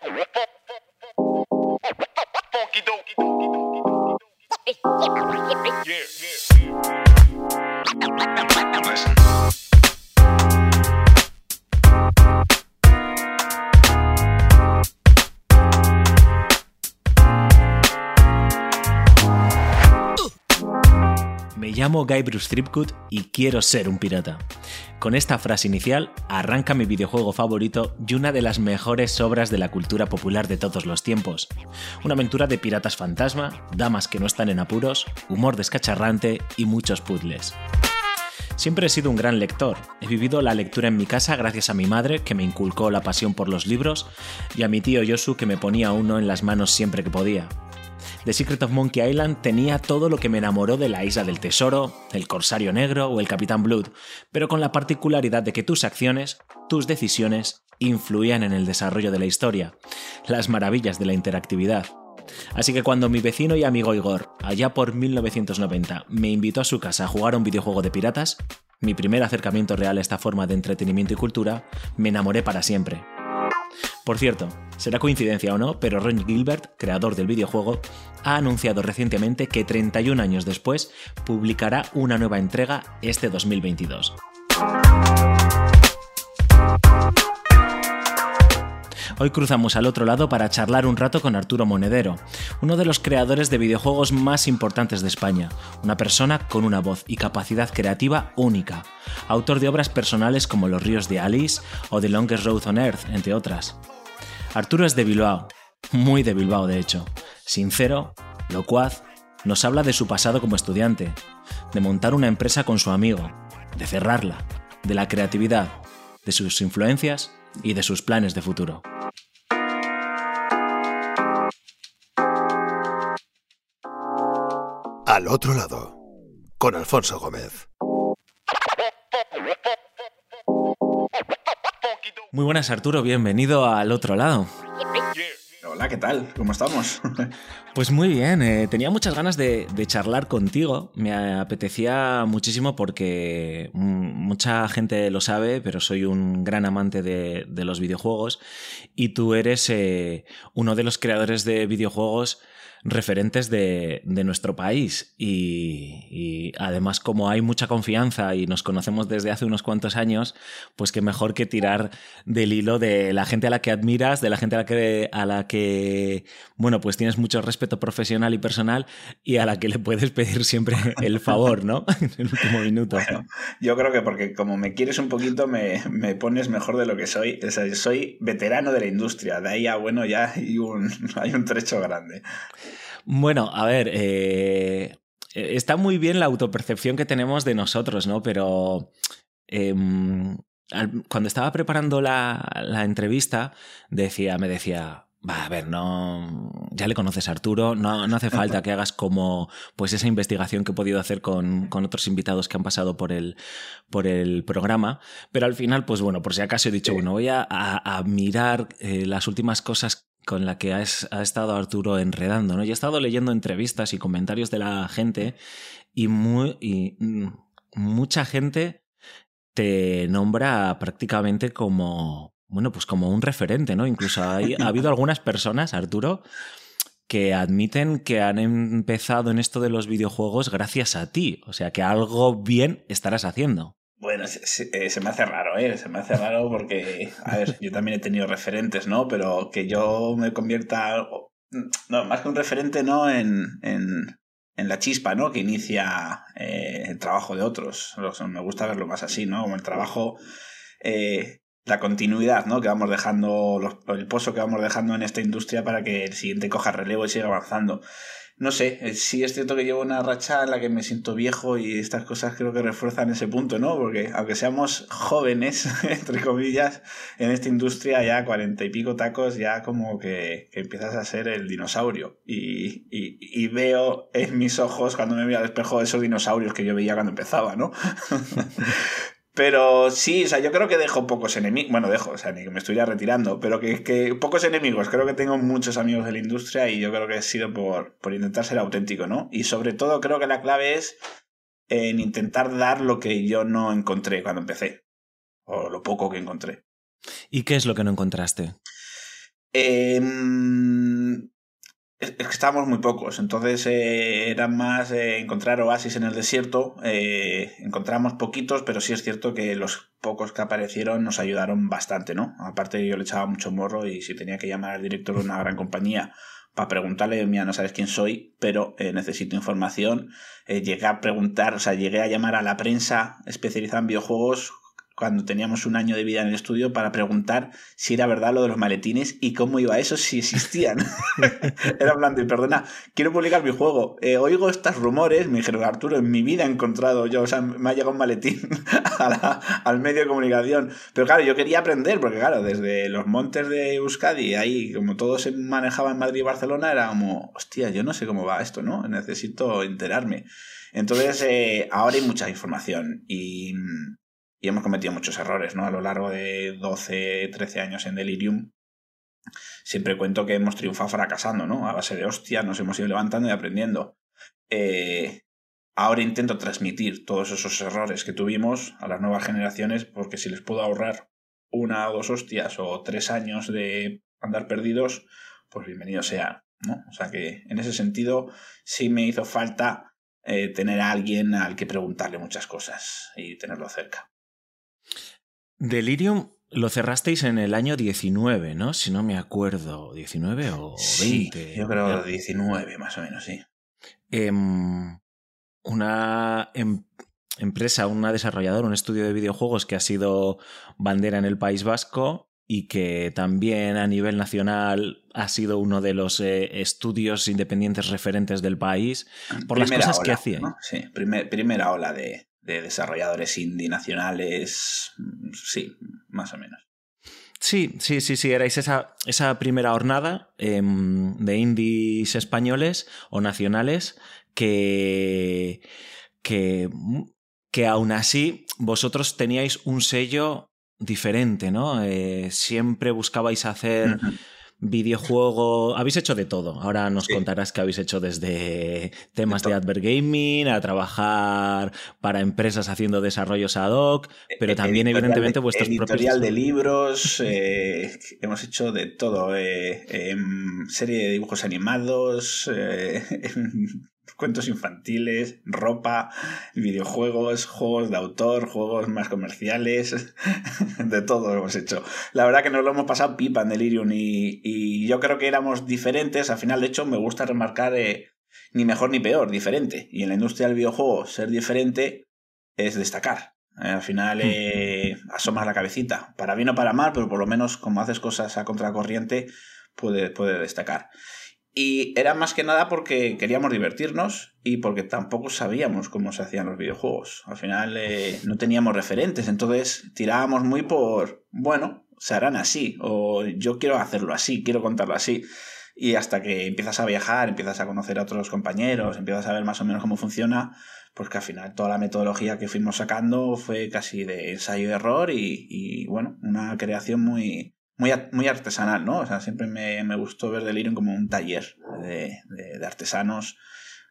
Me llamo Guy Bruce Threepwood y quiero ser un pirata. Con esta frase inicial arranca mi videojuego favorito y una de las mejores obras de la cultura popular de todos los tiempos. Una aventura de piratas fantasma, damas que no están en apuros, humor descacharrante y muchos puzzles. Siempre he sido un gran lector. He vivido la lectura en mi casa gracias a mi madre, que me inculcó la pasión por los libros, y a mi tío Yosu, que me ponía uno en las manos siempre que podía. The Secret of Monkey Island tenía todo lo que me enamoró de la Isla del Tesoro, el Corsario Negro o el Capitán Blood, pero con la particularidad de que tus acciones, tus decisiones, influían en el desarrollo de la historia, las maravillas de la interactividad. Así que cuando mi vecino y amigo Igor, allá por 1990, me invitó a su casa a jugar a un videojuego de piratas, mi primer acercamiento real a esta forma de entretenimiento y cultura, me enamoré para siempre. Por cierto, será coincidencia o no, pero Ron Gilbert, creador del videojuego, ha anunciado recientemente que 31 años después publicará una nueva entrega este 2022. Hoy cruzamos al otro lado para charlar un rato con Arturo Monedero, uno de los creadores de videojuegos más importantes de España, una persona con una voz y capacidad creativa única, autor de obras personales como Los ríos de Alice o The Longest Road on Earth, entre otras. Arturo es de Bilbao, muy de Bilbao de hecho, sincero, locuaz, nos habla de su pasado como estudiante, de montar una empresa con su amigo, de cerrarla, de la creatividad, de sus influencias y de sus planes de futuro. Al otro lado, con Alfonso Gómez. Muy buenas Arturo, bienvenido al otro lado. Hola, ¿qué tal? ¿Cómo estamos? Pues muy bien, eh, tenía muchas ganas de, de, charlar contigo, me apetecía muchísimo porque mucha gente lo sabe, pero soy un gran amante de, de los videojuegos y tú eres eh, uno de los creadores de videojuegos referentes de, de nuestro país y, además como hay mucha confianza y nos conocemos desde hace unos cuantos años, pues que mejor que tirar del hilo de la gente a la que admiras, de la gente a la que, a la que bueno, pues tienes mucho respeto profesional y personal y a la que le puedes pedir siempre el favor, ¿no? en el último minuto. Yo creo que porque como me quieres un poquito me, me pones mejor de lo que soy. O sea, soy veterano de la industria, de ahí a bueno ya hay un, hay un trecho grande. Bueno, a ver, eh, está muy bien la autopercepción que tenemos de nosotros, ¿no? Pero eh, cuando estaba preparando la, la, entrevista, decía, me decía, va, a ver, no, ya le conoces a Arturo, no, no hace falta que hagas como pues esa investigación que he podido hacer con, con otros invitados que han pasado por el, por el programa, pero al final, pues bueno, por si acaso he dicho, bueno, voy a, a, a mirar eh, las últimas cosas con la que ha, ha, estado Arturo enredando, ¿no? Yo he estado leyendo entrevistas y comentarios de la gente y, muy, y mucha gente te nombra prácticamente como, bueno, pues como un referente, ¿no? Incluso ha habido algunas personas, Arturo, que admiten que han empezado en esto de los videojuegos gracias a ti, o sea que algo bien estarás haciendo. Bueno, se, se, se, me hace raro, ¿eh? Se me hace raro porque, a ver, yo también he tenido referentes, ¿no? Pero que yo me convierta, no, más que un referente, ¿no? En, en, en la chispa, ¿no? Que inicia eh, el trabajo de otros. Me gusta verlo más así, ¿no? Como el trabajo, eh, la continuidad, ¿no? Que vamos dejando, los, el pozo que vamos dejando en esta industria para que el siguiente coja relevo y siga avanzando no sé, eh, sí es cierto que llevo una racha en la que me siento viejo y estas cosas creo que refuerzan ese punto, ¿no? Porque aunque seamos jóvenes, entre comillas, en esta industria ya cuarenta y pico tacos, ya como que, que, empiezas a ser el dinosaurio. Y, y, y, veo en mis ojos cuando me veo al espejo esos dinosaurios que yo veía cuando empezaba, ¿no? Pero sí, o sea, yo creo que dejo pocos enemigos. Bueno, dejo, o sea, ni que me estuviera retirando, pero que, que, pocos enemigos. Creo que tengo muchos amigos de la industria y yo creo que ha sido por, por intentar ser auténtico, ¿no? Y sobre todo creo que la clave es en intentar dar lo que yo no encontré cuando empecé. O lo poco que encontré. ¿Y qué es lo que no encontraste? Em, es, que estábamos muy pocos, entonces eh, era más eh, encontrar oasis en el desierto. Eh, encontramos poquitos, pero sí es cierto que los pocos que aparecieron nos ayudaron bastante, ¿no? Aparte yo le echaba mucho morro y si tenía que llamar al director de una gran compañía para preguntarle, mira, no sabes quién soy, pero necesito información. llegué a preguntar, o sea, llegué a llamar a la prensa especializada en videojuegos cuando teníamos un año de vida en el estudio para preguntar si era verdad lo de los maletines y cómo iba eso, si existían. era hablando, y perdona, quiero publicar mi juego. Eh, oigo estos rumores, me dijeron, Arturo, en mi vida he encontrado yo, o sea, me ha llegado un maletín al medio de comunicación. Pero claro, yo quería aprender, porque claro, desde los montes de Euskadi, ahí como todo se manejaba en Madrid y Barcelona, era como, hostia, yo no sé cómo va esto, ¿no? Necesito enterarme. Entonces, eh, ahora hay mucha información y y hemos cometido muchos errores, ¿no? A lo largo de 12, 13 años en Delirium, siempre cuento que hemos triunfado fracasando, ¿no? A base de hostia, nos hemos ido levantando y aprendiendo. Eh, ahora intento transmitir todos esos errores que tuvimos a las nuevas generaciones porque si les puedo ahorrar una o dos hostias o tres años de andar perdidos, pues bienvenido sea, ¿no? O sea que en ese sentido sí me hizo falta eh, tener a alguien al que preguntarle muchas cosas y tenerlo cerca. Delirium lo cerrasteis en el año 19, ¿no? Si no me acuerdo, 19 o 20. yo creo 19 más o menos, sí. Em, una em, empresa, una desarrolladora, un estudio de videojuegos que ha sido bandera en el País Vasco y que también a nivel nacional ha sido uno de los eh, estudios independientes referentes del país por las cosas que hacía. Sí, primera ola de, de desarrolladores indie nacionales, sí, más o menos. Sí, sí, sí, sí, erais esa, esa primera hornada em, de indies españoles o nacionales que, que, que aún así vosotros teníais un sello diferente, ¿no? Eh, siempre buscabais hacer videojuego, habéis hecho de todo. Ahora nos contarás que habéis hecho desde temas de, advert gaming a trabajar para empresas haciendo desarrollos ad hoc, e-, pero también evidentemente vuestros editorial de libros, eh, hemos hecho de todo, eh, em, serie de dibujos animados, eh, cuentos infantiles, ropa, videojuegos, juegos de autor, juegos más comerciales, de todo hemos hecho. La verdad que nos lo hemos pasado pipa en Delirium y, y yo creo que éramos diferentes. Al final, de hecho, me gusta remarcar eh, ni mejor ni peor, diferente. Y en la industria del videojuego, ser diferente es destacar. Eh, al final eh, asomas la cabecita, para bien o para mal, pero por lo menos como haces cosas a contracorriente, puede, puede destacar. Y era más que nada porque queríamos divertirnos y porque tampoco sabíamos cómo se hacían los videojuegos. Al final eh, no teníamos referentes, entonces tirábamos muy por, bueno, se harán así, o yo quiero hacerlo así, quiero contarlo así. Y hasta que empiezas a viajar, empiezas a conocer a otros compañeros, empiezas a ver más o menos cómo funciona, pues que al final toda la metodología que fuimos sacando fue casi de ensayo y error y, y bueno, una creación muy, muy, artesanal, ¿no? O sea, siempre me, me gustó ver Delirium como un taller de, de, artesanos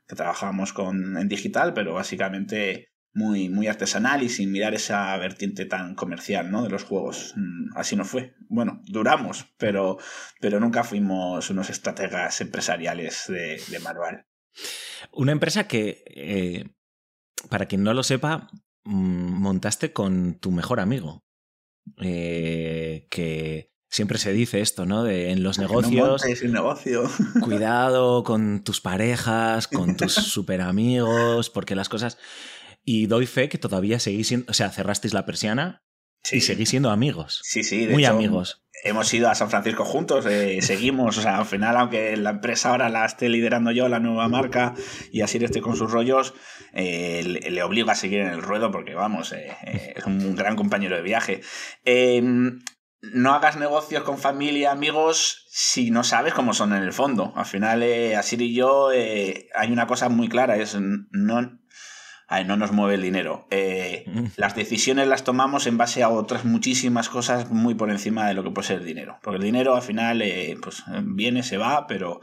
que trabajábamos con, en digital, pero básicamente muy, muy artesanal y sin mirar esa vertiente tan comercial ¿no? de los juegos. Mm, así no fue. Bueno, duramos, pero, pero nunca fuimos unos estrategas empresariales de, de manual. Una empresa que, eh, para quien no lo sepa, mm, montaste con tu mejor amigo. Eh, que siempre se dice esto, ¿no? De en los negocios. negocio. cuidado con tus parejas, con tus super amigos, porque las cosas. Y doy fe que todavía seguís siendo. O sea, cerrasteis la persiana y seguís siendo amigos. Sí, sí, Muy amigos. Hemos ido a San Francisco juntos, eh, seguimos, o sea, al final, aunque la empresa ahora la esté liderando yo, la nueva marca, y así esté con sus rollos, eh, le, obligo a seguir en el ruedo porque, vamos, eh, es un gran compañero de viaje. Em, no hagas negocios con familia, amigos, si no sabes cómo son en el fondo. Al final, Asir y yo, hay una cosa muy clara, es no, no nos mueve el dinero. Eh. Las decisiones las tomamos en base a otras muchísimas cosas muy por encima de lo que puede ser el dinero. Porque el dinero al final eh, pues, viene, se va, pero,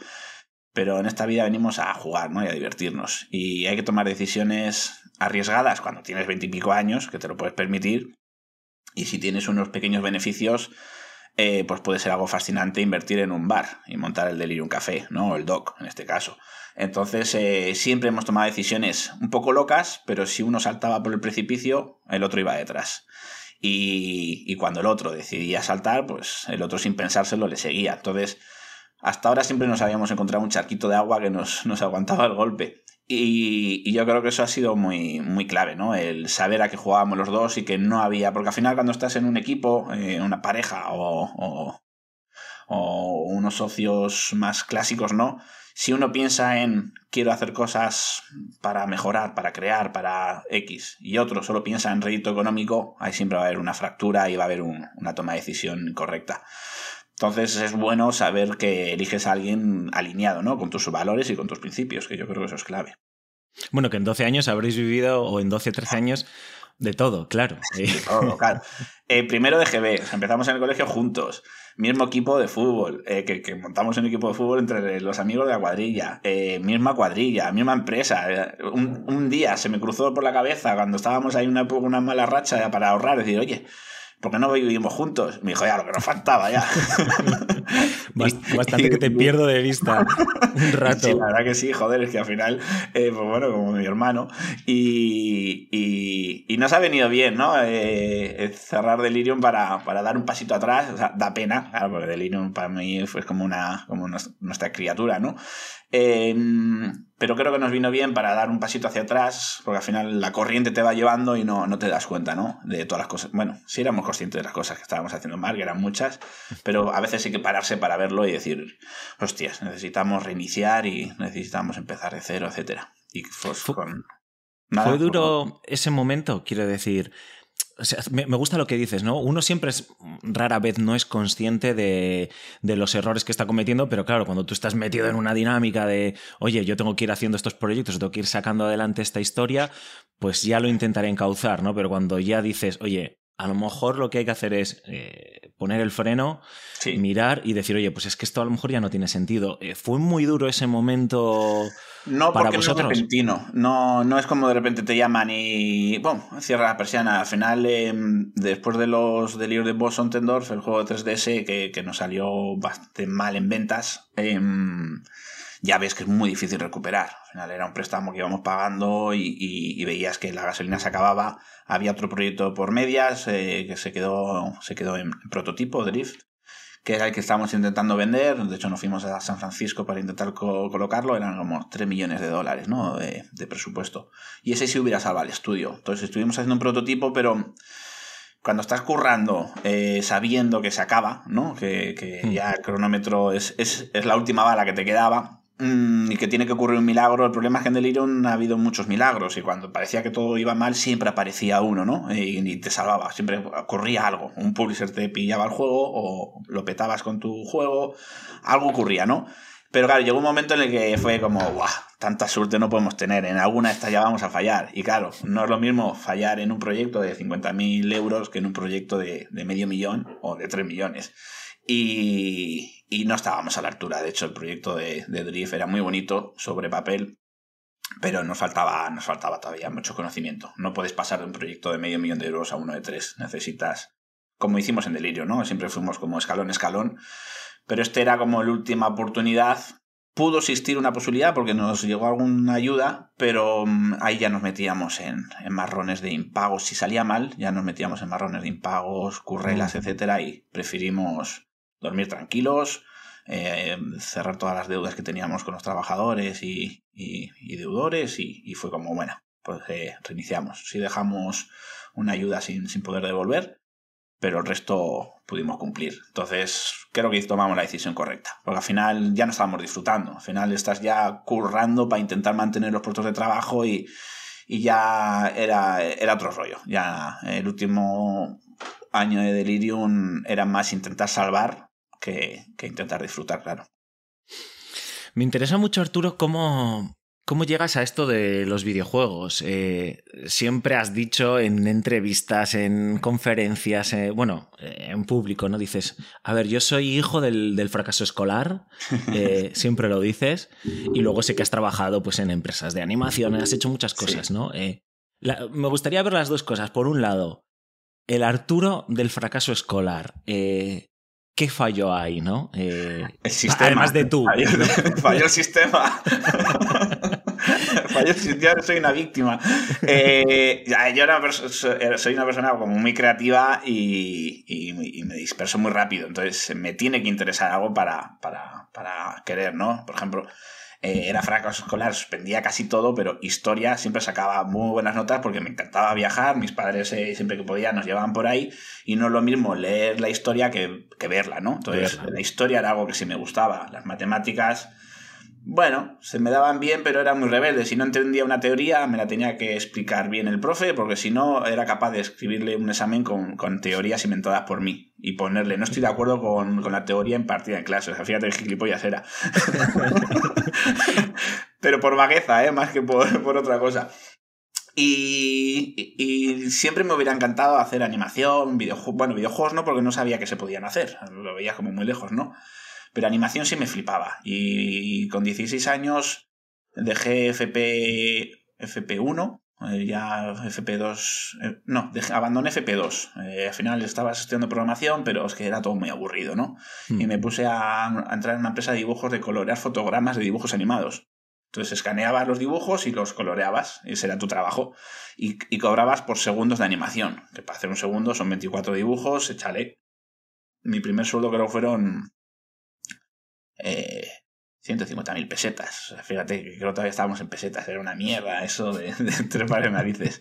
pero en esta vida venimos a jugar ¿no? y a divertirnos. Y hay que tomar decisiones arriesgadas cuando tienes veintipico años, que te lo puedes permitir, y si tienes unos pequeños beneficios, eh, pues puede ser algo fascinante invertir en un bar y montar el Delirium Café, ¿no? O el DOC, en este caso. Entonces, eh, siempre hemos tomado decisiones un poco locas, pero si uno saltaba por el precipicio, el otro iba detrás. Y, cuando el otro decidía saltar, pues el otro sin pensárselo le seguía. Entonces, hasta ahora siempre nos habíamos encontrado un charquito de agua que nos, nos aguantaba el golpe. Y, yo creo que eso ha sido muy, muy clave, ¿no? El saber a qué jugábamos los dos y que no había. Porque al final, cuando estás en un equipo, en una pareja o, unos socios más clásicos, ¿no? Si uno piensa en quiero hacer cosas para mejorar, para crear, para X, y otro solo piensa en rédito económico, ahí siempre va a haber una fractura y va a haber una toma de decisión correcta. Entonces es bueno saber que eliges a alguien alineado, ¿no? Con tus valores y con tus principios, que yo creo que eso es clave. Bueno, que en 12 años habréis vivido, o en 12, 13 años, de todo, claro. De todo, claro. Eh, primero de GB, empezamos en el colegio juntos, mismo equipo de fútbol, eh, que, montamos un equipo de fútbol entre los amigos de la cuadrilla, eh, misma cuadrilla, misma empresa. Un, día se me cruzó por la cabeza cuando estábamos ahí una, una mala racha para ahorrar, decir, oye, ¿por qué no vivimos juntos? Me dijo, ya, lo que nos faltaba ya. Bastante que te pierdo de vista un rato. Sí, la verdad que sí, joder, es que al final, eh, pues bueno, como mi hermano. Y, y, nos ha venido bien, ¿no? Eh, eh, cerrar Delirium para, para, dar un pasito atrás. O sea, da pena, claro, porque Delirium para mí fue como, una, como nuestra criatura, ¿no? Em, pero creo que nos vino bien para dar un pasito hacia atrás, porque al final la corriente te va llevando y no, no te das cuenta, ¿no? De todas las cosas. Bueno, sí éramos conscientes de las cosas que estábamos haciendo mal, que eran muchas, pero a veces hay que pararse para verlo y decir, hostias, necesitamos reiniciar y necesitamos empezar de cero, etcétera. Y pues, con... ¿Fue duro ese momento? Quiero decir, me, gusta lo que dices, ¿no? Uno siempre es, rara vez no es consciente de, de, los errores que está cometiendo, pero claro, cuando tú estás metido en una dinámica de, oye, yo tengo que ir haciendo estos proyectos, tengo que ir sacando adelante esta historia, pues ya lo intentaré encauzar, ¿no? Pero cuando ya dices, oye, a lo mejor lo que hay que hacer es eh, poner el freno, mirar y decir, oye, pues es que esto a lo mejor ya no tiene sentido. Eh, ¿Fue muy duro ese momento no, para porque vosotros? No es repentino. No, no es como de repente te llaman y, bueno, cierra la persiana. Al final, em, después de los delirios de Boss Tendorf, el juego de 3DS que, que, nos salió bastante mal en ventas, em, ya ves que es muy difícil recuperar. Al final era un préstamo que íbamos pagando y, veías que la gasolina se acababa. Había otro proyecto por medias eh, que se quedó, se quedó en, prototipo, Drift, que era el que estábamos intentando vender. De hecho, nos fuimos a San Francisco para intentar colocarlo. Eran como 3 millones de dólares ¿no? de, presupuesto. Y ese sí hubiera salvado el estudio. Entonces estuvimos haciendo un prototipo, pero cuando estás currando eh, sabiendo que se acaba, ¿no? Que, hmm. ya el cronómetro es, es, es, la última bala que te quedaba, y que tiene que ocurrir un milagro. El problema es que en Delirium ha habido muchos milagros y cuando parecía que todo iba mal siempre aparecía uno, ¿no? Y, te salvaba, siempre ocurría algo. Un publisher te pillaba el juego o lo petabas con tu juego, algo ocurría, ¿no? Pero claro, llegó un momento en el que fue como, ¡guau! Tanta suerte no podemos tener, en alguna de estas ya vamos a fallar. Y claro, no es lo mismo fallar en un proyecto de 50.000 euros que en un proyecto de, de medio millón o de 3 millones. Y, y no estábamos a la altura. De hecho, el proyecto de, Drift era muy bonito sobre papel, pero nos faltaba, nos faltaba todavía mucho conocimiento. No puedes pasar de un proyecto de medio millón de euros a uno de tres. Necesitas, como hicimos en Delirio, ¿no? Siempre fuimos como escalón, escalón. Pero este era como la última oportunidad. Pudo existir una posibilidad porque nos llegó alguna ayuda, pero mm, ahí ya nos metíamos en, marrones de impagos. Si salía mal, ya nos metíamos en marrones de impagos, currelas, mm. etcétera, y preferimos dormir tranquilos, eh, cerrar todas las deudas que teníamos con los trabajadores y, deudores y, fue como, bueno, pues eh, reiniciamos. Si dejamos una ayuda sin, sin poder devolver, pero el resto pudimos cumplir. Entonces, creo que tomamos la decisión correcta, porque al final ya no estábamos disfrutando, al final estás ya currando para intentar mantener los puestos de trabajo y, y ya era, era otro rollo. Ya el último año de Delirium era más intentar salvar que, intentar disfrutar, claro. Me interesa mucho, Arturo, cómo, ¿Cómo llegas a esto de los videojuegos? Eh, siempre has dicho en entrevistas, en conferencias, eh, bueno, eh, en público, ¿no? Dices, a ver, yo soy hijo del, fracaso escolar, siempre lo dices, y luego sé que has trabajado pues, en empresas de animación, has hecho muchas cosas, ¿no? me gustaría ver las dos cosas. Por un lado, el Arturo del fracaso escolar. ¿Qué falló ahí, no? el sistema. Además de tú. Falló, el sistema. falló el sistema. Yo soy una víctima. yo soy una persona como muy creativa y, me disperso muy rápido. Entonces me tiene que interesar algo para, para, para querer, ¿no? Por ejemplo, eh, era fracaso escolar, suspendía casi todo, pero historia siempre sacaba muy buenas notas porque me encantaba viajar, mis padres eh, siempre que podían nos llevaban por ahí y no es lo mismo leer la historia que, verla, ¿no? Entonces la historia era algo que sí me gustaba, las matemáticas bueno, se me daban bien, pero era muy rebelde. Si no entendía una teoría, me la tenía que explicar bien el profe, porque si no, era capaz de escribirle un examen con, teorías inventadas por mí y ponerle, no estoy de acuerdo con, la teoría en partida en clase. O sea, fíjate qué gilipollas era. pero por vagueza, ¿eh? más que por, otra cosa. Y, y, siempre me hubiera encantado hacer animación, videojuegos. Bueno, videojuegos no, porque no sabía que se podían hacer. Lo veía como muy lejos, ¿no? Pero animación sí me flipaba. Y, con 16 años dejé FP, FP1, eh, ya FP2, eh, no, abandoné FP2. Eh, al final estaba estudiando programación, pero es que era todo muy aburrido, ¿no? Y hmm. me puse a, entrar en una empresa de dibujos de colorear fotogramas de dibujos animados. Entonces escaneabas los dibujos y los coloreabas, ese era tu trabajo, y, y, cobrabas por segundos de animación, que para hacer un segundo son 24 dibujos, échale. Mi primer sueldo creo fueron eh, 150.000 pesetas. fíjate que creo que todavía estábamos en pesetas, era una mierda eso de, tres pares narices.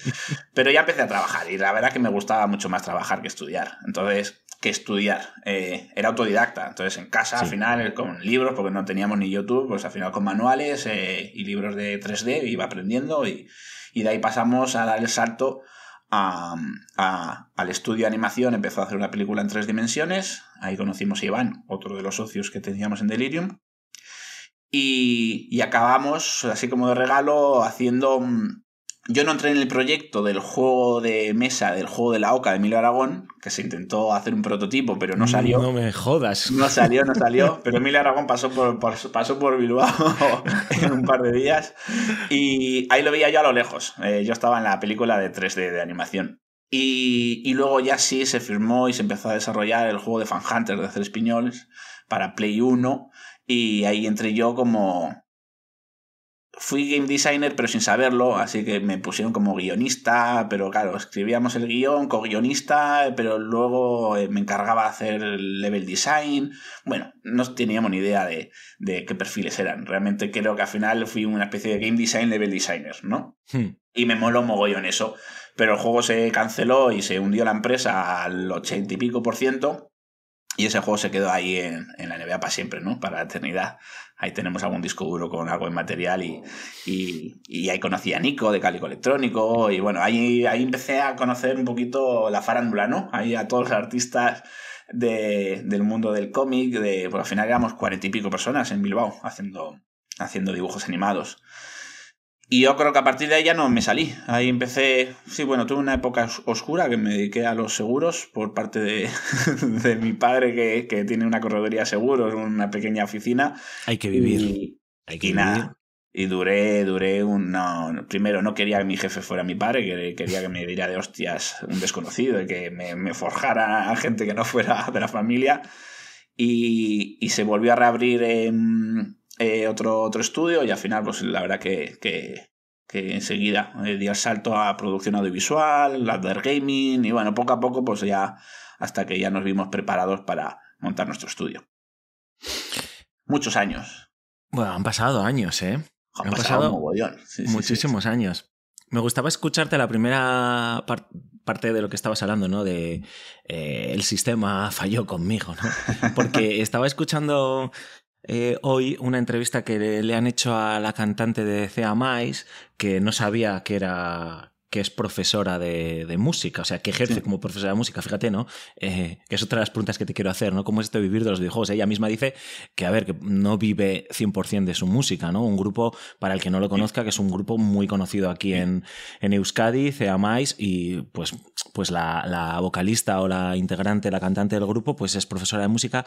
Pero ya empecé a trabajar y la verdad que me gustaba mucho más trabajar que estudiar. Entonces, que estudiar. Eh, era autodidacta, entonces en casa al final con libros, porque no teníamos ni YouTube, pues al final con manuales eh, y libros de 3D iba aprendiendo y, y de ahí pasamos a dar el salto al estudio de animación, empezó a hacer una película en tres dimensiones. Ahí conocimos a Iván, otro de los socios que teníamos en Delirium. Y, y acabamos, así como de regalo, haciendo yo no entré en el proyecto del juego de mesa, del juego de la OCA de Emilio Aragón, que se intentó hacer un prototipo, pero no salió. No me jodas. No salió, no salió. Pero Emilio Aragón pasó por, pasó por Bilbao en un par de días. Y ahí lo veía yo a lo lejos. Eh, yo estaba en la película de 3D de animación. Y, y, luego ya sí se firmó y se empezó a desarrollar el juego de Fan Hunter de hacer Piñoles para Play 1. Y ahí entré yo como, fui game designer pero sin saberlo, así que me pusieron como guionista, pero claro, escribíamos el guion, co-guionista, pero luego eh, me encargaba de hacer el level design. Bueno, no teníamos ni idea de, de, qué perfiles eran. Realmente creo que al final fui una especie de game design, level designer, ¿no? Hmm. Y me moló mogollón eso. Pero el juego se canceló y se hundió la empresa al ochenta y pico por ciento. Y ese juego se quedó ahí en, en la NBA para siempre, ¿no? Para la eternidad ahí tenemos algún disco duro con algo en material y, y, ahí conocí a Nico de Cálico Electrónico y bueno, ahí, ahí empecé a conocer un poquito la farándula, ¿no? Ahí a todos los artistas de, del mundo del cómic, de, pues al final éramos cuarenta y pico personas en Bilbao haciendo, haciendo dibujos animados. Y yo creo que a partir de ahí ya no me salí. Ahí empecé, sí, bueno, tuve una época oscura que me dediqué a los seguros por parte de, de mi padre que, que, tiene una corredoría de seguros, una pequeña oficina. Hay que vivir. Y, Hay que Nada, y duré, duré un... No, primero, no quería que mi jefe fuera mi padre, que quería que me diera de hostias un desconocido y que me, me forjara a gente que no fuera de la familia. Y, y se volvió a reabrir en eh, otro, otro estudio y al final, pues la verdad que, que, enseguida eh, di el salto a producción audiovisual, ladder gaming y bueno, poco a poco, pues ya hasta que ya nos vimos preparados para montar nuestro estudio. Muchos años. Bueno, han pasado años, ¿eh? Han, pasado, muchísimos años. Me gustaba escucharte la primera parte de lo que estabas hablando, ¿no? De eh, el sistema falló conmigo, ¿no? Porque estaba escuchando eh, hoy una entrevista que le, han hecho a la cantante de Cea Mais, que no sabía que era que es profesora de, de, música, o sea, que ejerce como profesora de música, fíjate, ¿no? Eh, que es otra de las preguntas que te quiero hacer, ¿no? ¿Cómo es esto de vivir de los videojuegos? Ella misma dice que, a ver, que no vive 100% de su música, ¿no? Un grupo, para el que no lo conozca, que es un grupo muy conocido aquí en, en Euskadi, Mais, y pues, pues la, la, vocalista o la integrante, la cantante del grupo, pues es profesora de música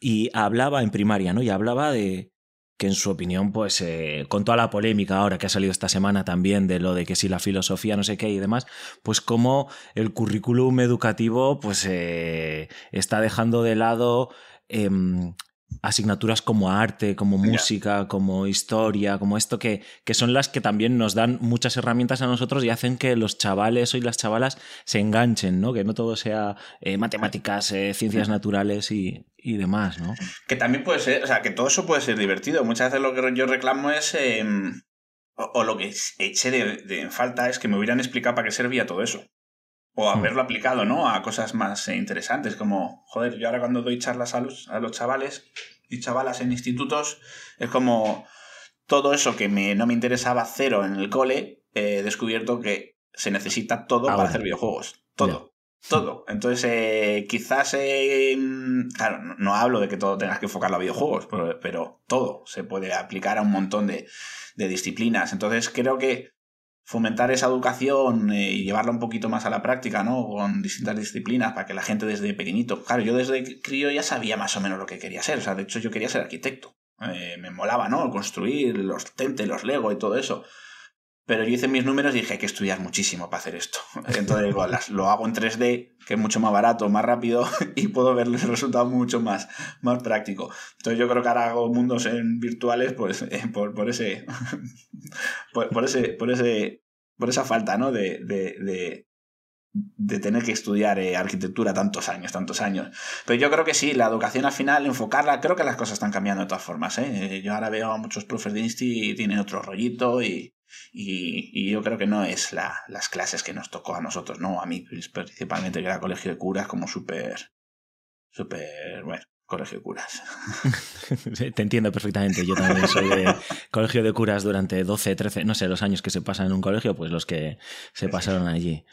y hablaba en primaria, ¿no? Y hablaba de, que en su opinión, pues eh, con toda la polémica ahora que ha salido esta semana también de lo de que si la filosofía no sé qué y demás, pues como el currículum educativo pues eh, está dejando de lado em, asignaturas como arte, como música, como historia, como esto, que, que, son las que también nos dan muchas herramientas a nosotros y hacen que los chavales y las chavalas se enganchen, ¿no? Que no todo sea eh, matemáticas, eh, ciencias naturales y, y, demás, ¿no? Que también puede ser, o sea, que todo eso puede ser divertido. Muchas veces lo que yo reclamo es... Em, o, lo que eché de, de falta es que me hubieran explicado para qué servía todo eso o hmm. haberlo aplicado, ¿no? A cosas más eh, interesantes, como, joder, yo ahora cuando doy charlas a los, a los chavales y chavalas en institutos, es como todo eso que me, no me interesaba cero en el cole, he descubierto que se necesita todo para hacer videojuegos. Todo. Todo. Entonces, eh, quizás, eh, claro, no, hablo de que todo tengas que enfocarlo a videojuegos, pero, pero todo se puede aplicar a un montón de, de disciplinas. Entonces, creo que fomentar esa educación eh, y llevarla un poquito más a la práctica, ¿no? Con distintas disciplinas para que la gente desde pequeñito, claro, yo desde crío ya sabía más o menos lo que quería ser, o sea, de hecho yo quería ser arquitecto, eh, me molaba, ¿no? Construir los tentes, los Lego y todo eso. Pero yo hice mis números y dije, hay que estudiar muchísimo para hacer esto. Entonces lo hago en 3D, que es mucho más barato, más rápido y puedo ver el resultado mucho más, más práctico. Entonces yo creo que ahora hago mundos en virtuales pues, eh, por, por, ese, por, ese, por, ese, por esa falta ¿no? de, de, de, tener que estudiar eh, arquitectura tantos años, tantos años. Pero yo creo que sí, la educación al final, enfocarla, creo que las cosas están cambiando de todas formas. ¿eh? Yo ahora veo a muchos profes de Insti y tienen otro rollito y y, yo creo que no es la, las clases que nos tocó a nosotros, ¿no? A mí principalmente que era colegio de curas como súper, súper, bueno, colegio de curas. Te entiendo perfectamente. Yo también soy de colegio de curas durante 12, 13, no sé, los años que se pasan en un colegio, pues los que se pasaron allí.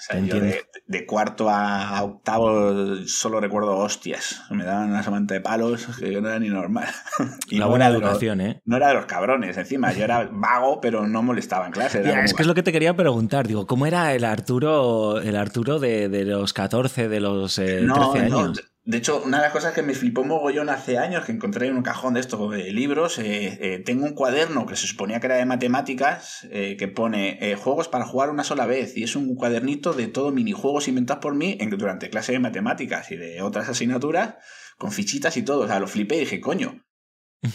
de, cuarto a octavo solo recuerdo hostias. Me daban una semana de palos que yo no era ni normal. Y una buena educación, ¿eh? No era de los cabrones, encima. Yo era vago, pero no molestaba en clase. es que es lo que te quería preguntar. Digo, ¿cómo era el Arturo, el Arturo de, de los 14, de los 13 eh, años? De hecho, una de las cosas que me flipó mogollón hace años, que encontré en un cajón de estos de libros, eh, eh, tengo un cuaderno que se suponía que era de matemáticas, eh, que pone juegos para jugar una sola vez, y es un cuadernito de todo minijuegos inventados por mí en, durante clase de matemáticas y de otras asignaturas, con fichitas y todo. O sea, lo flipé y dije, coño,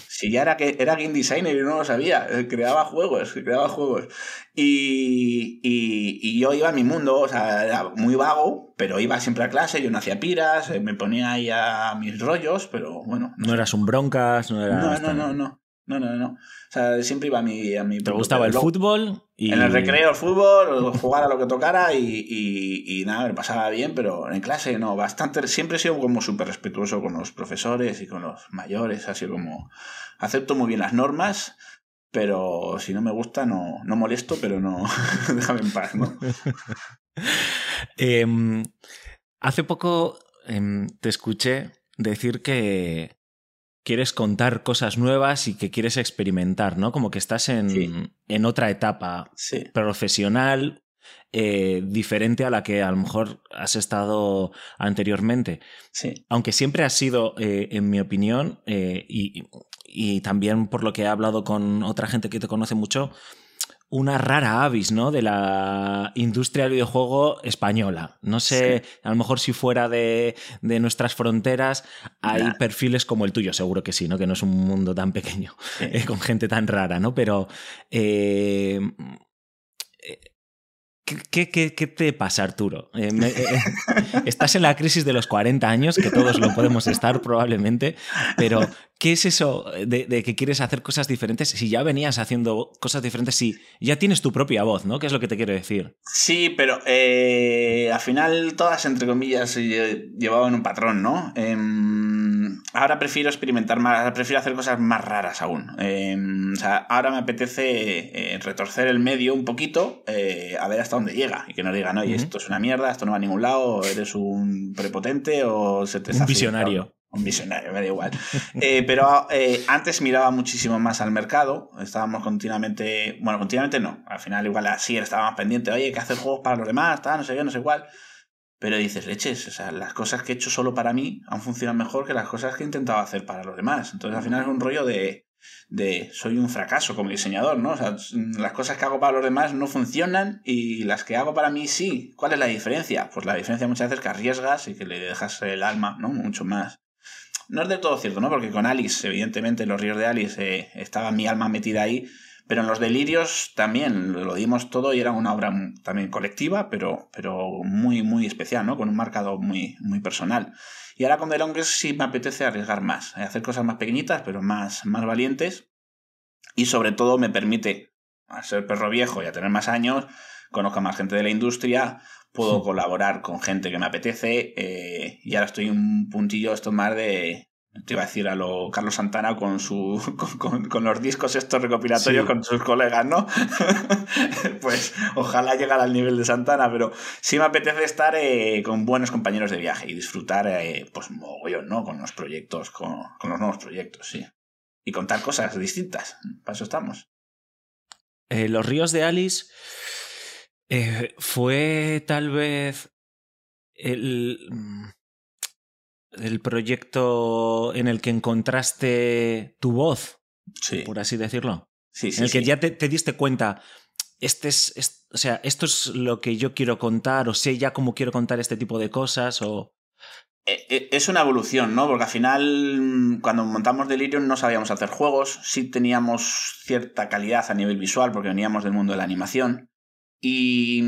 si ya era, que, era game designer y no lo sabía, eh, creaba juegos, creaba juegos. Y, y, yo iba a mi mundo, o sea, era muy vago, pero iba siempre a clase, yo no hacía piras, eh, me ponía ahí a mis rollos, pero bueno. No, eras un broncas, no eras... No, no, no, no. No, no, no. O sea, siempre iba a mi... A mi ¿Te gustaba el fútbol? Y... En el recreo el fútbol, jugar a lo que tocara y, y, nada, me pasaba bien, pero en clase no, bastante... Siempre he sido como súper respetuoso con los profesores y con los mayores, así como... Acepto muy bien las normas, pero si no me gusta no, no molesto, pero no... Déjame en paz, ¿no? Em, hace poco em, te escuché decir que quieres contar cosas nuevas y que quieres experimentar, ¿no? Como que estás en, en otra etapa profesional eh, diferente a la que a lo mejor has estado anteriormente. Sí. Aunque siempre has sido, eh, en mi opinión, eh, y, y, también por lo que he hablado con otra gente que te conoce mucho, una rara avis, ¿no? De la industria del videojuego española. No sé, a lo mejor si fuera de, de nuestras fronteras hay perfiles como el tuyo, seguro que sí, ¿no? Que no es un mundo tan pequeño, eh, con gente tan rara, ¿no? Pero eh, ¿Qué, qué, qué, te pasa, Arturo? Eh, estás en la crisis de los 40 años, que todos lo podemos estar probablemente, pero ¿qué es eso de, de, que quieres hacer cosas diferentes? Si ya venías haciendo cosas diferentes, si ya tienes tu propia voz, ¿no? ¿Qué es lo que te quiero decir? Sí, pero al final todas, entre comillas, llevaban un patrón, ¿no? Em, ahora prefiero experimentar más, prefiero hacer cosas más raras aún. Em, o sea, ahora me apetece retorcer el medio un poquito, a ver hasta dónde llega y que no digan, oye, esto es una mierda, esto no va a ningún lado, eres un prepotente o se te Un visionario. Un visionario, me da igual. Eh, pero eh, antes miraba muchísimo más al mercado, estábamos continuamente, bueno, continuamente no, al final igual así estábamos pendientes, oye, hay que hacer juegos para los demás, no sé qué, no sé cuál. Pero dices, leches, o sea, las cosas que he hecho solo para mí han funcionado mejor que las cosas que he intentado hacer para los demás. Entonces al final es un rollo de, de soy un fracaso como diseñador, ¿no? O sea, las cosas que hago para los demás no funcionan y las que hago para mí sí. ¿Cuál es la diferencia? Pues la diferencia muchas veces es que arriesgas y que le dejas el alma, ¿no? Mucho más. No es del todo cierto, ¿no? Porque con Alice, evidentemente, en los ríos de Alice eh, estaba mi alma metida ahí, pero en los delirios también lo dimos todo y era una obra también colectiva, pero, pero muy, muy especial, ¿no? Con un marcado muy, muy personal. Y ahora con The Longest sí me apetece arriesgar más, eh, hacer cosas más pequeñitas, pero más, más valientes. Y sobre todo me permite, al ser perro viejo y a tener más años, conozco a más gente de la industria, puedo colaborar con gente que me apetece. Eh, y ahora estoy un puntillo esto más de, te iba a decir a lo Carlos Santana con su con, los discos estos recopilatorios con sus colegas, ¿no? pues ojalá llegara al nivel de Santana, pero sí me apetece estar eh, con buenos compañeros de viaje y disfrutar, eh, pues mogollón, ¿no? Con los proyectos, con, los nuevos proyectos, sí. Y contar cosas distintas. Para eso estamos. Eh, los ríos de Alice fue tal vez el el proyecto en el que encontraste tu voz, por así decirlo. Sí, sí, en el que ya te, diste cuenta, este es, o sea, esto es lo que yo quiero contar, o sé ya cómo quiero contar este tipo de cosas, o... E, e, es una evolución, ¿no? Porque al final, cuando montamos Delirium no sabíamos hacer juegos, sí teníamos cierta calidad a nivel visual porque veníamos del mundo de la animación, y,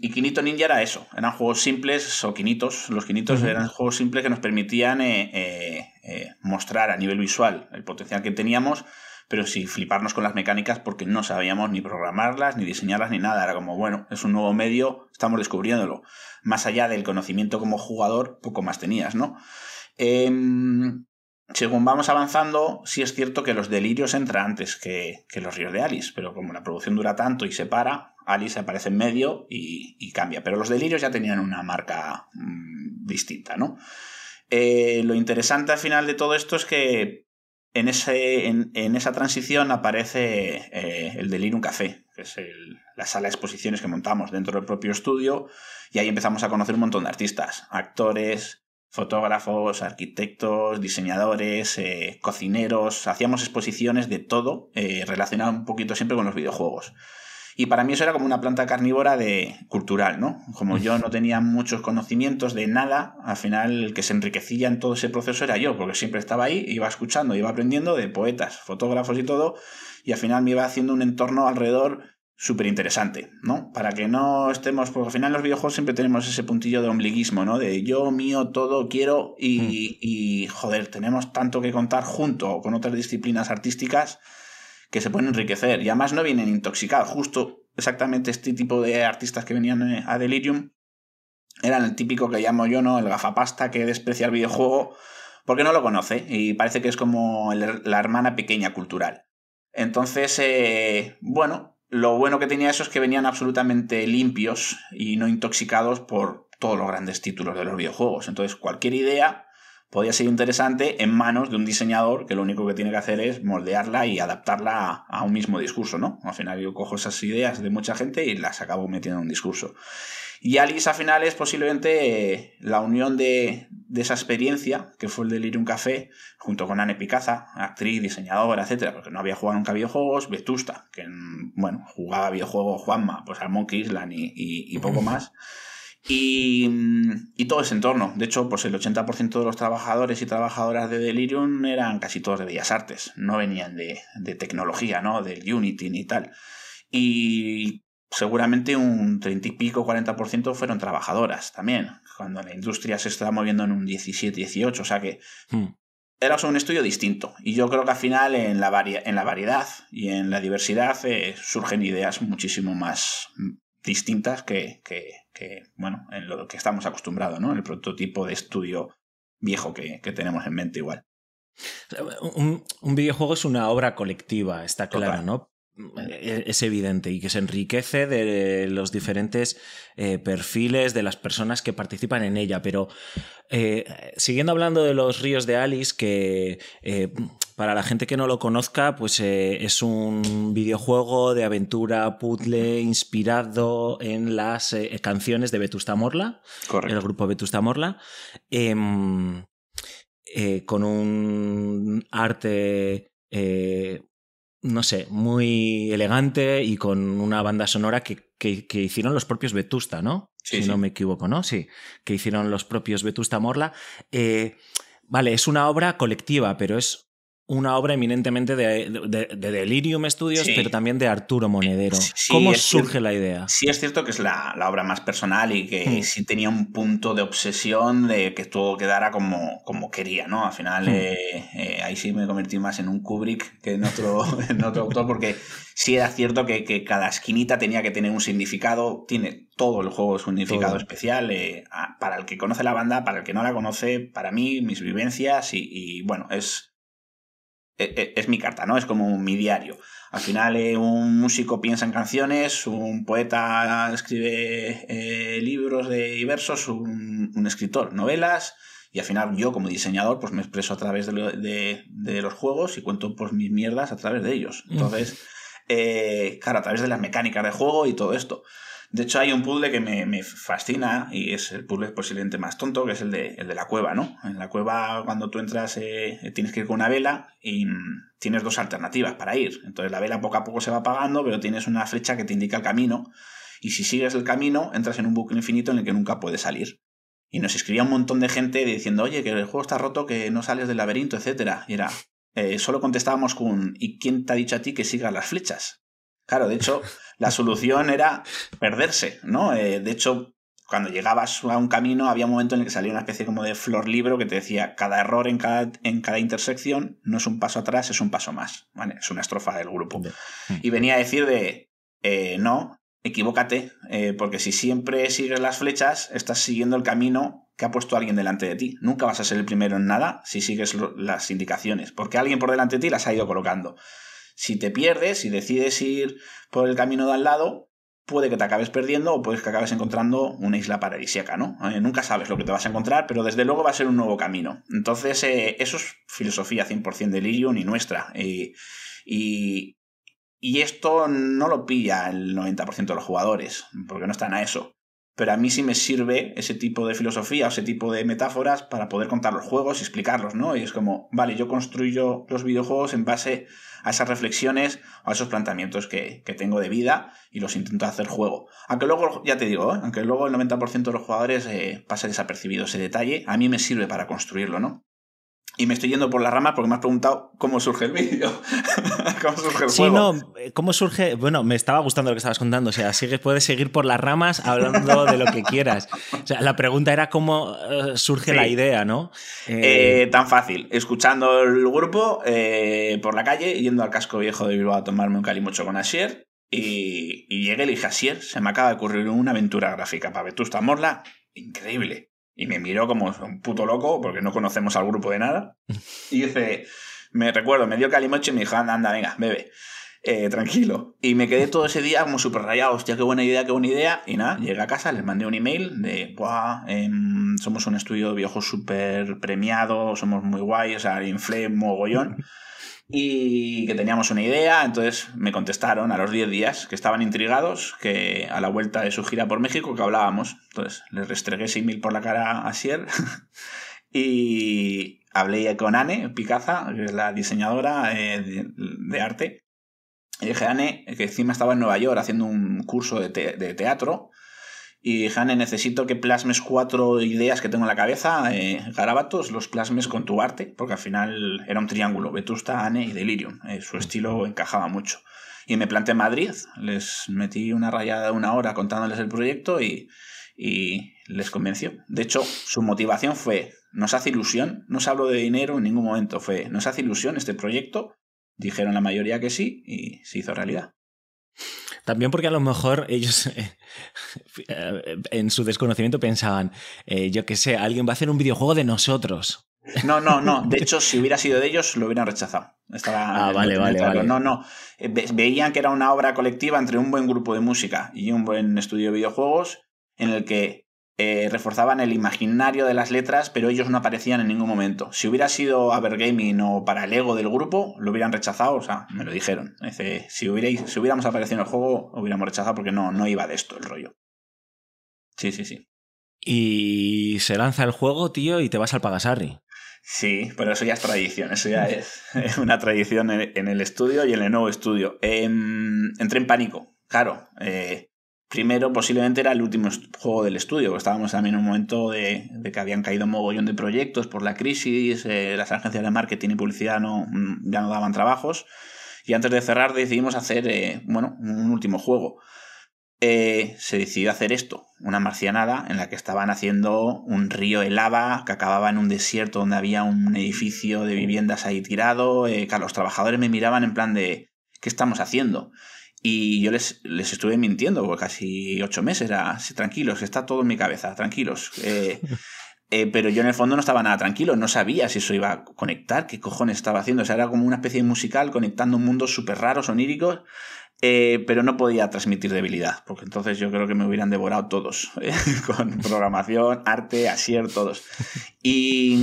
y, Quinito Ninja era eso, eran juegos simples o quinitos. Los quinitos eran juegos simples que nos permitían eh, eh, eh, mostrar a nivel visual el potencial que teníamos, pero sin fliparnos con las mecánicas porque no sabíamos ni programarlas, ni diseñarlas, ni nada. Era como, bueno, es un nuevo medio, estamos descubriéndolo. Más allá del conocimiento como jugador, poco más tenías, ¿no? Em, según vamos avanzando, sí es cierto que los delirios entran antes que, que los ríos de Alice, pero como la producción dura tanto y se para, Alice aparece en medio y, cambia. Pero los delirios ya tenían una marca mm, distinta, ¿no? Eh, lo interesante al final de todo esto es que en, ese, en, esa transición aparece eh, el Delirium Café, que es la sala de exposiciones que montamos dentro del propio estudio, y ahí empezamos a conocer un montón de artistas, actores, fotógrafos, arquitectos, diseñadores, eh, cocineros, hacíamos exposiciones de todo relacionado un poquito siempre con los videojuegos. Y para mí eso era como una planta carnívora de cultural, ¿no? Como yo no tenía muchos conocimientos de nada, al final el que se enriquecía en todo ese proceso era yo, porque siempre estaba ahí, iba escuchando, iba aprendiendo de poetas, fotógrafos y todo, y al final me iba haciendo un entorno alrededor súper interesante, ¿no? Para que no estemos, porque al final los videojuegos siempre tenemos ese puntillo de ombliguismo, ¿no? De yo, mío, todo, quiero y, hmm. y joder, tenemos tanto que contar junto con otras disciplinas artísticas que se pueden enriquecer. Y además no vienen intoxicados. Justo exactamente este tipo de artistas que venían eh, a Delirium eran el típico que llamo yo, ¿no? El gafapasta que desprecia el videojuego porque no lo conoce y parece que es como la hermana pequeña cultural. Entonces, eh, bueno, lo bueno que tenía eso es que venían absolutamente limpios y no intoxicados por todos los grandes títulos de los videojuegos. Entonces, cualquier idea podría ser interesante en manos de un diseñador que lo único que tiene que hacer es moldearla y adaptarla a, un mismo discurso, ¿no? Al final yo cojo esas ideas de mucha gente y las acabo metiendo en un discurso. Y Alice al final es posiblemente eh, la unión de, esa experiencia, que fue el Delirium Café, junto con Anne Picaza, actriz, diseñadora, etcétera, porque no había jugado nunca videojuegos, Vetusta, que, bueno, jugaba videojuegos Juanma, pues al Monkey Island y poco más. Y, todo ese entorno. De hecho, pues el 80% de los trabajadores y trabajadoras de Delirium eran casi todos de Bellas Artes, no venían de, tecnología, ¿no? Del Unity ni tal. Y seguramente un 30 y pico, 40% fueron trabajadoras también, cuando la industria se estaba moviendo en un 17, 18, o sea que hmm. era un estudio distinto. Y yo creo que al final en la, en la variedad y en la diversidad eh, surgen ideas muchísimo más distintas que, bueno, en lo que estamos acostumbrados, ¿no? El prototipo de estudio viejo que, tenemos en mente igual. Un, videojuego es una obra colectiva, está claro, ¿no? E, es evidente y que se enriquece de los diferentes eh, perfiles de las personas que participan en ella. Pero eh, siguiendo hablando de los ríos de Alice, que eh, para la gente que no lo conozca, pues es un videojuego de aventura puzzle inspirado en las canciones de Vetusta Morla, el grupo Vetusta Morla, em, con un arte eh, no sé, muy elegante y con una banda sonora que, que, hicieron los propios Vetusta, ¿no? si no me equivoco, ¿no? Sí, que hicieron los propios Vetusta Morla. Eh, vale, es una obra colectiva, pero es una obra eminentemente de, Delirium Studios, pero también de Arturo Monedero. ¿Cómo surge la idea? Sí, es cierto que es la, obra más personal y que hmm. sí tenía un punto de obsesión de que todo quedara como, como quería, ¿no? Al final, hmm. eh, eh, ahí sí me convertí más en un Kubrick que en otro, en otro autor, porque sí era cierto que, cada esquinita tenía que tener un significado, tiene todo el juego su significado especial, eh, para el que conoce la banda, para el que no la conoce, para mí, mis vivencias y bueno, es e, e, es mi carta, ¿no? Es como mi diario. Al final eh, un músico piensa en canciones, un poeta escribe eh, libros de, y versos, un, escritor novelas, y al final yo como diseñador pues me expreso a través de, los juegos y cuento pues mis mierdas a través de ellos. Mm. Entonces, eh, claro, a través de las mecánicas de juego y todo esto. De hecho, hay un puzzle que me, fascina y es el puzzle posiblemente más tonto, que es el de, el de la cueva, ¿no? En la cueva, cuando tú entras, eh, tienes que ir con una vela y mm, tienes dos alternativas para ir. Entonces, la vela poco a poco se va apagando, pero tienes una flecha que te indica el camino. Y si sigues el camino, entras en un bucle infinito en el que nunca puedes salir. Y nos escribía un montón de gente diciendo, oye, que el juego está roto, que no sales del laberinto, etc. Y era, eh, solo contestábamos con, ¿y quién te ha dicho a ti que sigas las flechas? Claro, de hecho, la solución era perderse, ¿no? Eh, de hecho, cuando llegabas a un camino había un momento en el que salía una especie como de flor libro que te decía cada error en cada, en cada intersección no es un paso atrás, es un paso más. ¿vale? Es una estrofa del grupo. Y venía a decir de, eh, no, equivócate, eh, porque si siempre sigues las flechas, estás siguiendo el camino que ha puesto alguien delante de ti. Nunca vas a ser el primero en nada si sigues las indicaciones, porque alguien por delante de ti las ha ido colocando. Si te pierdes, si decides ir por el camino de al lado, puede que te acabes perdiendo o puedes que acabes encontrando una isla paradisíaca, ¿no? Eh, nunca sabes lo que te vas a encontrar, pero desde luego va a ser un nuevo camino. Entonces, eh, eso es filosofía 100% de Lirium y nuestra. y, y esto no lo pilla el 90% de los jugadores, porque no están a eso pero a mí sí me sirve ese tipo de filosofía o ese tipo de metáforas para poder contar los juegos y explicarlos, ¿no? Y es como, vale, yo construyo los videojuegos en base a esas reflexiones o a esos planteamientos que, tengo de vida y los intento hacer juego. Aunque luego, ya te digo, ¿eh? aunque luego el 90% de los jugadores eh, pase desapercibido ese detalle, a mí me sirve para construirlo, ¿no? Y me estoy yendo por la rama porque me has preguntado cómo surge el vídeo. ¿Cómo surge el sí, no, ¿cómo surge? Bueno, me estaba gustando lo que estabas contando. O sea, sigue, puedes seguir por las ramas hablando de lo que quieras. O sea, la pregunta era cómo eh, surge la idea, ¿no? Eh, eh, tan fácil. Escuchando el grupo por la calle, yendo al casco viejo de Bilbao a tomarme un calimocho con Asier. Y, y llegué y le dije, Asier, se me acaba de ocurrir una aventura gráfica para Vetusta Morla. Increíble. Y me miró como un puto loco, porque no conocemos al grupo de nada. Y dice, me recuerdo, me dio calimoche y me dijo, anda, anda, venga, bebe. Eh, tranquilo. Y me quedé todo ese día como súper rayado, hostia, qué buena idea, qué buena idea. Y nada, llegué a casa, les mandé un email de, Buah, em, somos un estudio de viejos súper premiado, somos muy guay, o sea, inflé mogollón y que teníamos una idea, entonces me contestaron a los 10 días que estaban intrigados, que a la vuelta de su gira por México que hablábamos. Entonces les restregué ese email por la cara a Sier y hablé con Anne Picaza, que es la diseñadora eh, de, arte. Y dije, Anne, que encima estaba en Nueva York haciendo un curso de, de teatro y dije, necesito que plasmes cuatro ideas que tengo en la cabeza, eh, garabatos, los plasmes con tu arte, porque al final era un triángulo, Vetusta, Ane y Delirium. Eh, su estilo encajaba mucho. Y me planté en Madrid, les metí una rayada de una hora contándoles el proyecto y, y les convenció. De hecho, su motivación fue, nos hace ilusión, no se habló de dinero en ningún momento, fue, nos hace ilusión este proyecto. Dijeron la mayoría que sí y se hizo realidad. También porque a lo mejor ellos eh, en su desconocimiento pensaban, eh, yo qué sé, alguien va a hacer un videojuego de nosotros. No, no, no. De hecho, si hubiera sido de ellos, lo hubieran rechazado. ah, vale, vale, vale. No, no. Eh, veían que era una obra colectiva entre un buen grupo de música y un buen estudio de videojuegos en el que eh, reforzaban el imaginario de las letras, pero ellos no aparecían en ningún momento. Si hubiera sido Avergaming o para el ego del grupo, lo hubieran rechazado, o sea, me lo dijeron. Dice, si, si hubiéramos aparecido en el juego, lo hubiéramos rechazado porque no, no iba de esto el rollo. Sí, sí, sí. Y se lanza el juego, tío, y te vas al Pagasarri. Sí, pero eso ya es tradición, eso ya es una tradición en el estudio y en el nuevo estudio. Em, entré en pánico, claro. Eh, primero, posiblemente era el último juego del estudio, estábamos también en un momento de, que habían caído un mogollón de proyectos por la crisis, eh, las agencias de marketing y publicidad no, ya no daban trabajos. Y antes de cerrar decidimos hacer, eh, bueno, un último juego. Eh, se decidió hacer esto, una marcianada en la que estaban haciendo un río de lava que acababa en un desierto donde había un edificio de viviendas ahí tirado. Eh, los trabajadores me miraban en plan de, ¿qué estamos haciendo? Y yo les, les estuve mintiendo por casi ocho meses, era, tranquilos, está todo en mi cabeza, tranquilos. Eh, pero yo en el fondo no estaba nada tranquilo, no sabía si eso iba a conectar, qué cojones estaba haciendo. O sea, era como una especie de musical conectando mundos súper raros, oníricos, eh, pero no podía transmitir debilidad, porque entonces yo creo que me hubieran devorado todos, eh, con programación, arte, asier, todos. Y,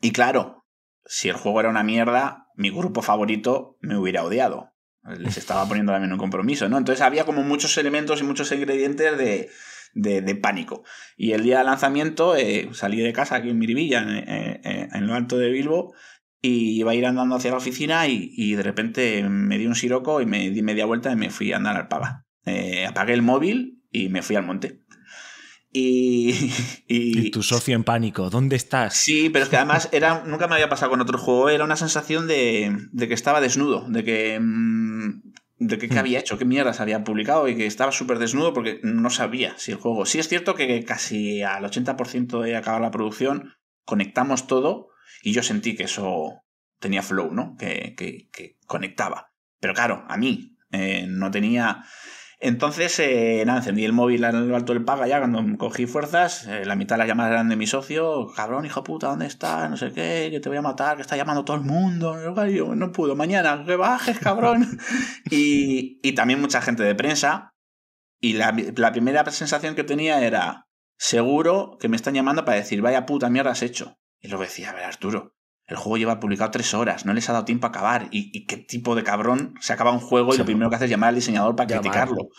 y claro, si el juego era una mierda, mi grupo favorito me hubiera odiado. Les estaba poniendo también un compromiso, ¿no? Entonces había como muchos elementos y muchos ingredientes de, de, pánico. Y el día de lanzamiento eh, salí de casa aquí en Miribilla, en, lo alto de Bilbo, y iba a ir andando hacia la oficina y, de repente me di un siroco y me di media vuelta y me fui a andar al pava. Eh, apagué el móvil y me fui al monte. Y, y, tu socio en pánico, ¿dónde estás? Sí, pero es que además era, nunca me había pasado con otro juego, era una sensación de, de que estaba desnudo, de que mm, de qué, hmm. había hecho, qué mierdas había publicado y que estaba súper desnudo porque no sabía si el juego. Sí es cierto que casi al 80% de acabar la producción conectamos todo y yo sentí que eso tenía flow, ¿no? Que, que, que conectaba. Pero claro, a mí eh, no tenía entonces, eh, nada, encendí el móvil en lo alto del paga ya cuando cogí fuerzas. Eh, la mitad de las llamadas eran de mi socio. Cabrón, hijo puta, ¿dónde estás? No sé qué, que te voy a matar, que está llamando todo el mundo. Yo, no pudo, mañana, que bajes, cabrón. y, y, también mucha gente de prensa. Y la, la primera sensación que tenía era, seguro que me están llamando para decir, vaya puta mierda has hecho. Y luego decía, a ver, Arturo, el juego lleva publicado tres horas, no les ha dado tiempo a acabar. ¿Y, qué tipo de cabrón se acaba un juego y lo primero que hace es llamar al diseñador para criticarlo?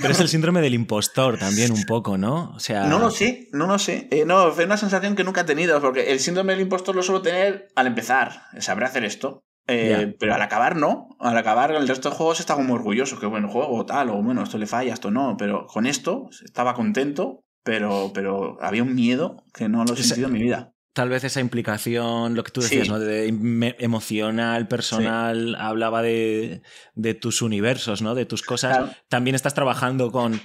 Pero es el síndrome del impostor también un poco, ¿no? O sea... No lo sé, no lo sé. Eh, no, fue una sensación que nunca he tenido, porque el síndrome del impostor lo suelo tener al empezar. Sabré hacer esto. Eh, pero al acabar no. Al acabar el resto de juegos estaba como orgulloso, que bueno juego, tal, o bueno, esto le falla, esto no. Pero con esto estaba contento, pero, pero había un miedo que no lo he sentido en mi vida tal vez esa implicación, lo que tú decías, ¿no? De, emocional, personal, hablaba de, de, tus universos, ¿no? De tus cosas. También estás trabajando con,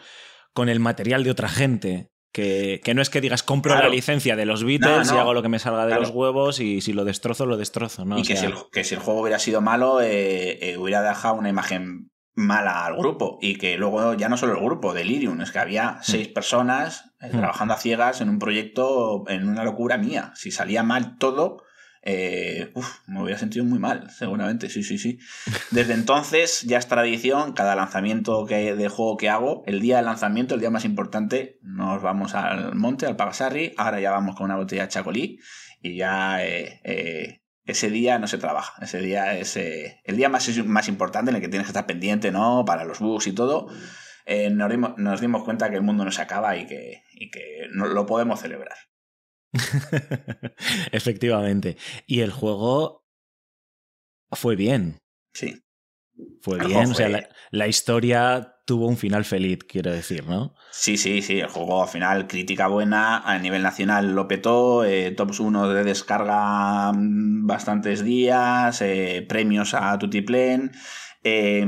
con el material de otra gente. Que, que no es que digas compro la licencia de los Beatles y hago lo que me salga de los huevos y si lo destrozo, lo destrozo, ¿no? Y que, si el, que, si el, juego hubiera sido malo, eh, eh, hubiera dejado una imagen mala al grupo y que luego ya no solo el grupo, Delirium, es que había mm. seis personas eh, mm. trabajando a ciegas en un proyecto, en una locura mía. Si salía mal todo, eh, me hubiera sentido muy mal, seguramente, sí, sí, sí. Desde entonces ya es tradición, cada lanzamiento que, de juego que hago, el día de lanzamiento, el día más importante, nos vamos al monte, al Pagasarri, ahora ya vamos con una botella de chacolí y ya... Eh, ese día no se trabaja. Ese día es eh, el día más, más importante en el que tienes que estar pendiente, ¿no? Para los bugs y todo. Eh, nos, dimos, nos, dimos, cuenta que el mundo no se acaba y que, y que no, lo podemos celebrar. Efectivamente. Y el juego fue bien. Sí. Fue bien, o sea, la, historia tuvo un final feliz, quiero decir, ¿no? Sí, sí, sí, el juego al final, crítica buena, a nivel nacional lo petó, eh, tops 1 de descarga mm, bastantes días, eh, premios a Tutiplen, eh,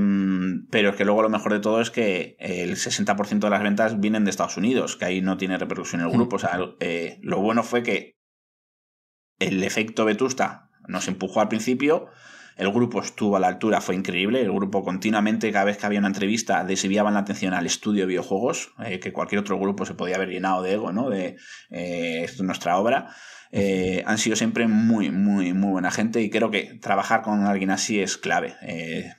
pero es que luego lo mejor de todo es que el 60% de las ventas vienen de Estados Unidos, que ahí no tiene repercusión en el grupo, o sea, eh, lo bueno fue que el efecto Vetusta nos empujó al principio, el grupo estuvo a la altura, fue increíble. El grupo continuamente, cada vez que había una entrevista, desviaban la atención al estudio de videojuegos, eh, que cualquier otro grupo se podía haber llenado de ego, ¿no? De eh, esto es nuestra obra. Eh, han sido siempre muy, muy, muy buena gente y creo que trabajar con alguien así es clave,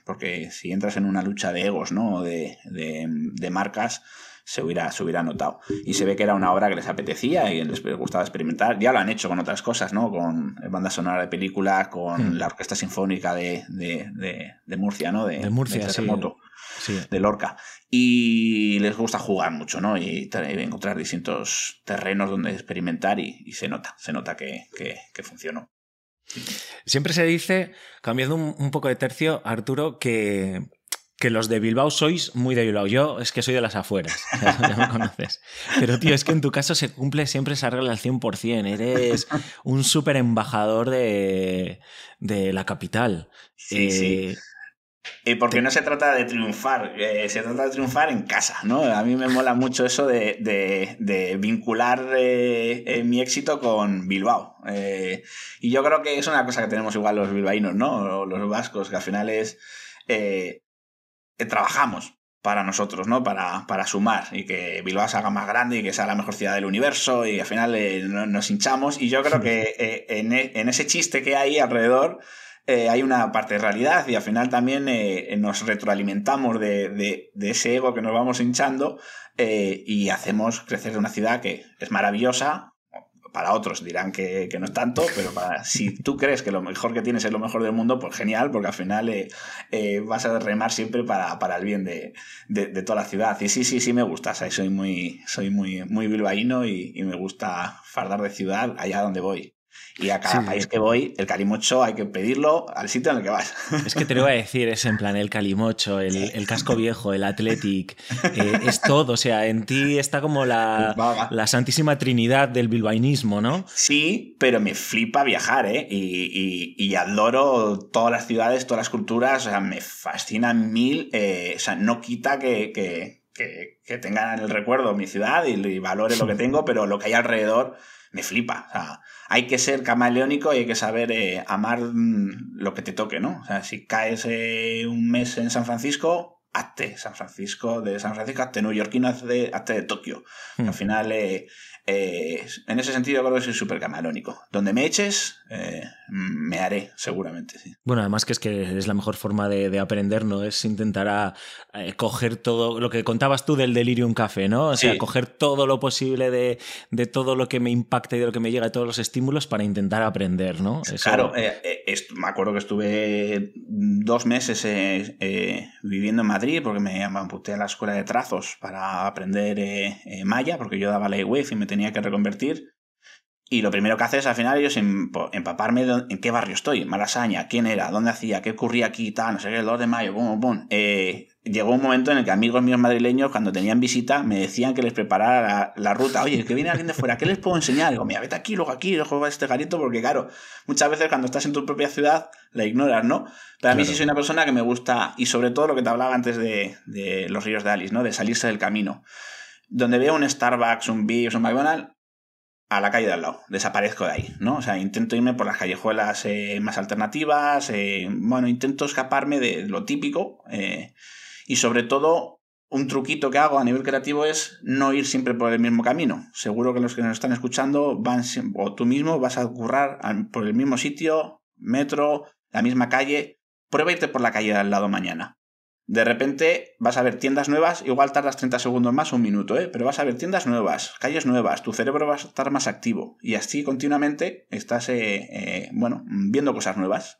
porque si entras en una lucha de egos, ¿no? De, de, de marcas, se hubiera, se hubiera notado. Y se ve que era una obra que les apetecía y les gustaba experimentar. Ya lo han hecho con otras cosas, ¿no? Con banda sonora de películas, con hmm. la Orquesta Sinfónica de, de, de, Murcia, ¿no? De, Murcia, sí. de Lorca. Y les gusta jugar mucho, ¿no? Y encontrar distintos terrenos donde experimentar y, se nota, se nota que, que, funcionó. Siempre se dice, cambiando un, poco de tercio, Arturo, que, que los de Bilbao sois muy de Bilbao. Yo es que soy de las afueras, ya me conoces. Pero tío, es que en tu caso se cumple siempre esa regla al 100%. Eres un súper embajador de, de, la capital. Sí, sí. Eh, y porque no se trata de triunfar, eh, se trata de triunfar en casa, ¿no? A mí me mola mucho eso de, vincular eh, mi éxito con Bilbao. Eh, y yo creo que es una cosa que tenemos igual los bilbaínos, ¿no? los vascos, que al final es... trabajamos para nosotros, ¿no? Para, para, sumar y que Bilbao se haga más grande y que sea la mejor ciudad del universo y al final nos hinchamos. Y yo creo que en, en ese chiste que hay alrededor eh, hay una parte de realidad y al final también eh, nos retroalimentamos de, ese ego que nos vamos hinchando eh, y hacemos crecer una ciudad que es maravillosa. Para otros dirán que, no es tanto, pero para, si tú crees que lo mejor que tienes es lo mejor del mundo, pues genial, porque al final vas a remar siempre para, el bien de, toda la ciudad. Y sí, sí, sí me gusta. soy muy, soy muy, muy bilbaíno y me gusta fardar de ciudad allá donde voy. Y a cada país que voy, el calimocho hay que pedirlo al sitio en el que vas. Es que te lo iba a decir, es en plan el calimocho, el, casco viejo, el athletic, eh, es todo. O sea, en ti está como la, la, santísima trinidad del bilbainismo, ¿no? Sí, pero me flipa viajar, ¿eh? Y, y, adoro todas las ciudades, todas las culturas, o sea, me fascinan mil. Eh, o sea, no quita que, que, que, tengan en el recuerdo mi ciudad y, y valore lo que tengo, pero lo que hay alrededor me flipa. O sea, hay que ser camaleónico y hay que saber eh, amar mm, lo que te toque, ¿no? O sea, si caes eh, un mes en San Francisco, hazte San Francisco de San Francisco, hazte neoyorquino, hazte, hazte de Tokio. Hmm. Al final, eh, eh, en ese sentido creo que soy súper camalónico. Donde me eches, eh, me haré, seguramente. Sí. Bueno, además que es que es la mejor forma de, aprender, ¿no? Es intentar a, coger todo lo que contabas tú del Delirium Café, ¿no? O sea, coger todo lo posible de, todo lo que me impacta y de lo que me llega, de todos los estímulos para intentar aprender, ¿no? Claro, eh, me acuerdo que estuve dos meses viviendo en Madrid porque me amputé a la escuela de trazos para aprender maya, porque yo daba la wave y me tenía que reconvertir. Y lo primero que haces al final es empaparme en qué barrio estoy, Malasaña, quién era, dónde hacía, qué ocurría aquí, tal, no sé qué, el 2 de mayo, pum, pum. Eh, llegó un momento en el que amigos míos madrileños, cuando tenían visita, me decían que les preparara la, ruta. Oye, que viene alguien de fuera, ¿qué les puedo enseñar? digo, mira, vete aquí, luego aquí, luego a este garito, porque claro, muchas veces cuando estás en tu propia ciudad la ignoras, ¿no? Pero a mí sí soy una persona que me gusta, y sobre todo lo que te hablaba antes de, de los ríos de Alice, ¿no? De salirse del camino donde veo un Starbucks, un Biggs, un McDonald's, a la calle de al lado, desaparezco de ahí, ¿no? O sea, intento irme por las callejuelas eh, más alternativas, eh, bueno, intento escaparme de lo típico eh, y sobre todo un truquito que hago a nivel creativo es no ir siempre por el mismo camino. Seguro que los que nos están escuchando van, o tú mismo vas a currar por el mismo sitio, metro, la misma calle, prueba irte por la calle de al lado mañana. De repente vas a ver tiendas nuevas, igual tardas 30 segundos más, un minuto, ¿eh? pero vas a ver tiendas nuevas, calles nuevas, tu cerebro va a estar más activo y así continuamente estás, eh, eh, bueno, viendo cosas nuevas.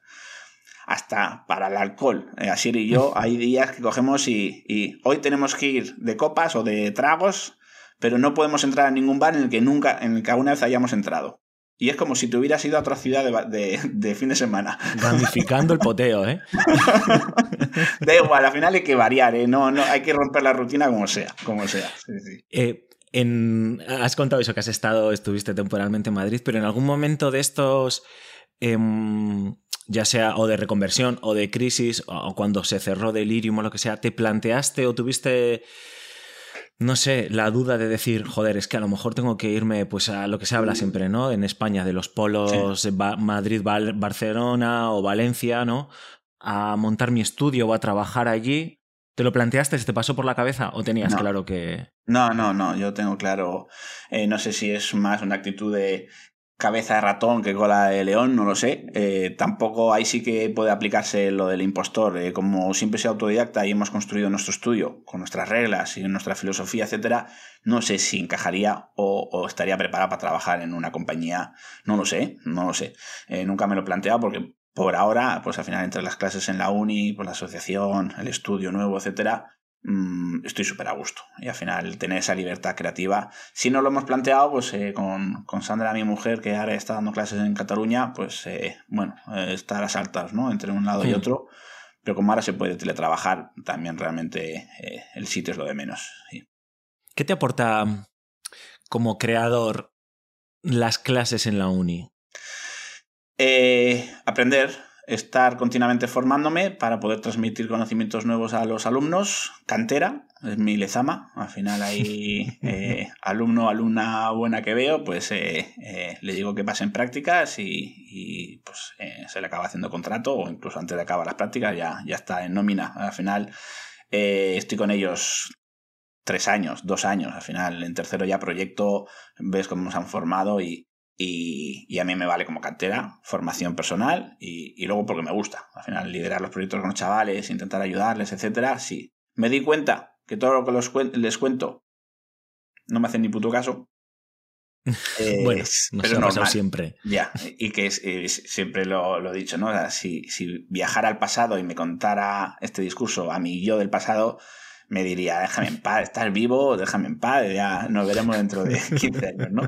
Hasta para el alcohol. Eh, Así y yo hay días que cogemos y, y hoy tenemos que ir de copas o de tragos, pero no podemos entrar a ningún bar en el que nunca, en el que alguna vez hayamos entrado. Y es como si te hubieras ido a otra ciudad de, fin de semana. Gamificando el poteo, ¿eh? da igual, al final hay que variar, ¿eh? No, no, hay que romper la rutina como sea, como sea. Eh, has contado eso, que has estado, estuviste temporalmente en Madrid, pero en algún momento de estos, em, ya sea o de reconversión o de crisis, o cuando se cerró Delirium o lo que sea, ¿te planteaste o tuviste no sé, la duda de decir, joder, es que a lo mejor tengo que irme pues a lo que se habla siempre, ¿no? En España, de los polos Madrid, Barcelona o Valencia, ¿no? A montar mi estudio o a trabajar allí. ¿Te lo planteaste? ¿Se te pasó por la cabeza o tenías claro que...? No, no, no, yo tengo claro, eh, no sé si es más una actitud de cabeza de ratón que cola de león, no lo sé. Eh, tampoco ahí sí que puede aplicarse lo del impostor. Eh, como siempre soy autodidacta y hemos construido nuestro estudio con nuestras reglas y nuestra filosofía, etcétera, no sé si encajaría o, estaría preparada para trabajar en una compañía. No lo sé, no lo sé. Eh, nunca me lo he planteado porque por ahora, pues al final entre las clases en la uni, por la asociación, el estudio nuevo, etcétera, Mm, estoy súper a gusto. Y al final tener esa libertad creativa. Si no lo hemos planteado, pues eh, con, con, Sandra, mi mujer, que ahora está dando clases en Cataluña, pues eh, bueno, eh, está a las altas, ¿no? Entre un lado y otro. Pero como ahora se puede teletrabajar, también realmente el sitio es lo de menos. ¿Qué te aporta como creador las clases en la uni? aprender, estar continuamente formándome para poder transmitir conocimientos nuevos a los alumnos. Cantera, es mi lezama. Al final hay eh, alumno, alumna buena que veo, pues eh, eh, le digo que pasen prácticas y, pues se le acaba haciendo contrato o incluso antes de acabar las prácticas ya, ya está en nómina. Al final estoy con ellos tres años, dos años. Al final en tercero ya proyecto, ves cómo nos han formado y, y, a mí me vale como cantera, formación personal y, luego porque me gusta. Al final, liderar los proyectos con los chavales, intentar ayudarles, etcétera, sí. Me di cuenta que todo lo que les cuento no me hacen ni puto caso. bueno, nos ha pasado siempre. Ya, y que siempre lo, he dicho, ¿no? si, si viajara al pasado y me contara este discurso a mí yo del pasado, me diría, déjame en paz, estás vivo, déjame en paz, ya nos veremos dentro de 15 años, ¿no?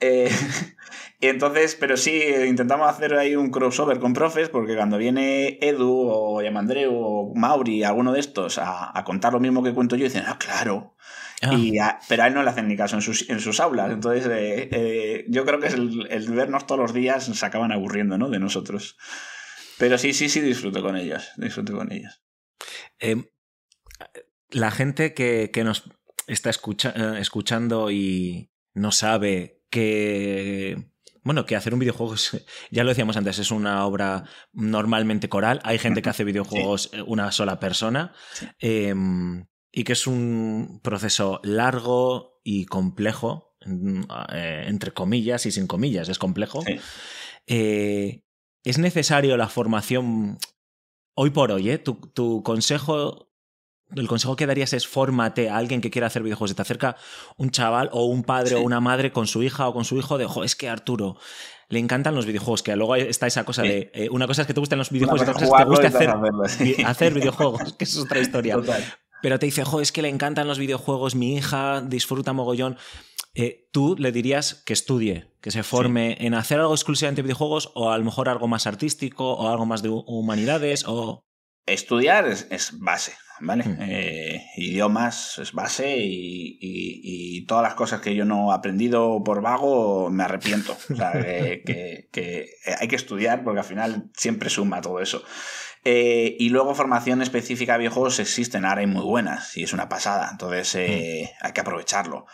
Eh, y entonces, pero sí, intentamos hacer ahí un crossover con profes, porque cuando viene Edu o Yamandreu o Mauri, alguno de estos, a, contar lo mismo que cuento yo, dicen, ah, claro. Ah. Y pero a él no le hacen ni caso en sus, en sus aulas. Entonces, eh, eh, yo creo que es el, el, vernos todos los días se acaban aburriendo, ¿no? De nosotros. Pero sí, sí, sí, disfruto con ellos. Disfruto con ellos. Eh, la gente que, nos está eh, escuchando y no sabe que bueno, que hacer un videojuego, ya lo decíamos antes, es una obra normalmente coral. Hay gente que hace videojuegos eh, una sola persona. Em, y que es un proceso largo y complejo, eh, entre comillas y sin comillas, es complejo. es necesario la formación hoy por hoy, tu, tu consejo el consejo que darías es fórmate a alguien que quiera hacer videojuegos. Se te acerca un chaval o un padre o una madre con su hija o con su hijo de, ojo, es que Arturo le encantan los videojuegos, que luego está esa cosa de, eh, una cosa es que te gusten los videojuegos y otra cosa es que te guste hacer, hacer videojuegos, que es otra historia. Pero te dice, jo, es que le encantan los videojuegos, mi hija disfruta mogollón. Eh, tú le dirías que estudie, que se forme en hacer algo exclusivamente de videojuegos o a lo mejor algo más artístico o algo más de humanidades o... Estudiar es base. ¿Vale? Hmm. Eh, idiomas es base y, todas las cosas que yo no he aprendido por vago me arrepiento. O sea, que, hay que estudiar porque al final siempre suma todo eso. Eh, y luego formación específica de videojuegos existen ahora y muy buenas y es una pasada. Entonces eh, hmm. hay que aprovecharlo.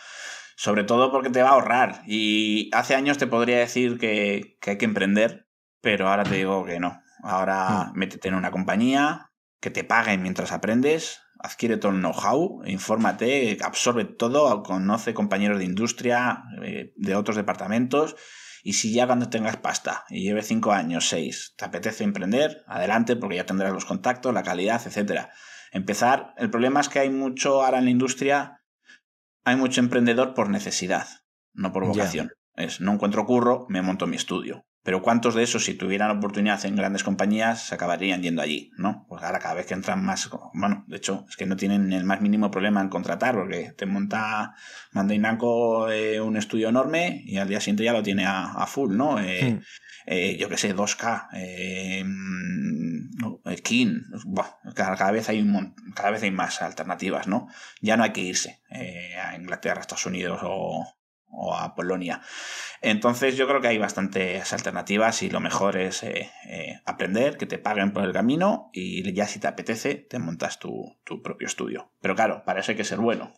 Sobre todo porque te va a ahorrar. Y hace años te podría decir que, hay que emprender, pero ahora te digo que no. Ahora hmm. métete en una compañía, que te paguen mientras aprendes, adquiere todo el know-how, infórmate, absorbe todo, conoce compañeros de industria, eh, de otros departamentos, y si ya cuando tengas pasta y lleve cinco años, seis, te apetece emprender, adelante, porque ya tendrás los contactos, la calidad, etc. Empezar, el problema es que hay mucho ahora en la industria, hay mucho emprendedor por necesidad, no por vocación. Es, no encuentro curro, me monto mi estudio. Pero ¿cuántos de esos, si tuvieran oportunidad en grandes compañías, se acabarían yendo allí? ¿no? Pues ahora cada vez que entran más, bueno, de hecho, es que no tienen el más mínimo problema en contratar, porque te monta Mandainaco eh, un estudio enorme y al día siguiente ya lo tiene a, full, ¿no? Eh, eh, yo qué sé, 2K, eh, King, cada, vez hay un, cada vez hay más alternativas, ¿no? Ya no hay que irse a Inglaterra, Estados Unidos o, o a Polonia. Entonces yo creo que hay bastantes alternativas y lo mejor es eh, eh, aprender, que te paguen por el camino y ya si te apetece te montas tu, propio estudio. Pero claro, para eso hay que ser bueno.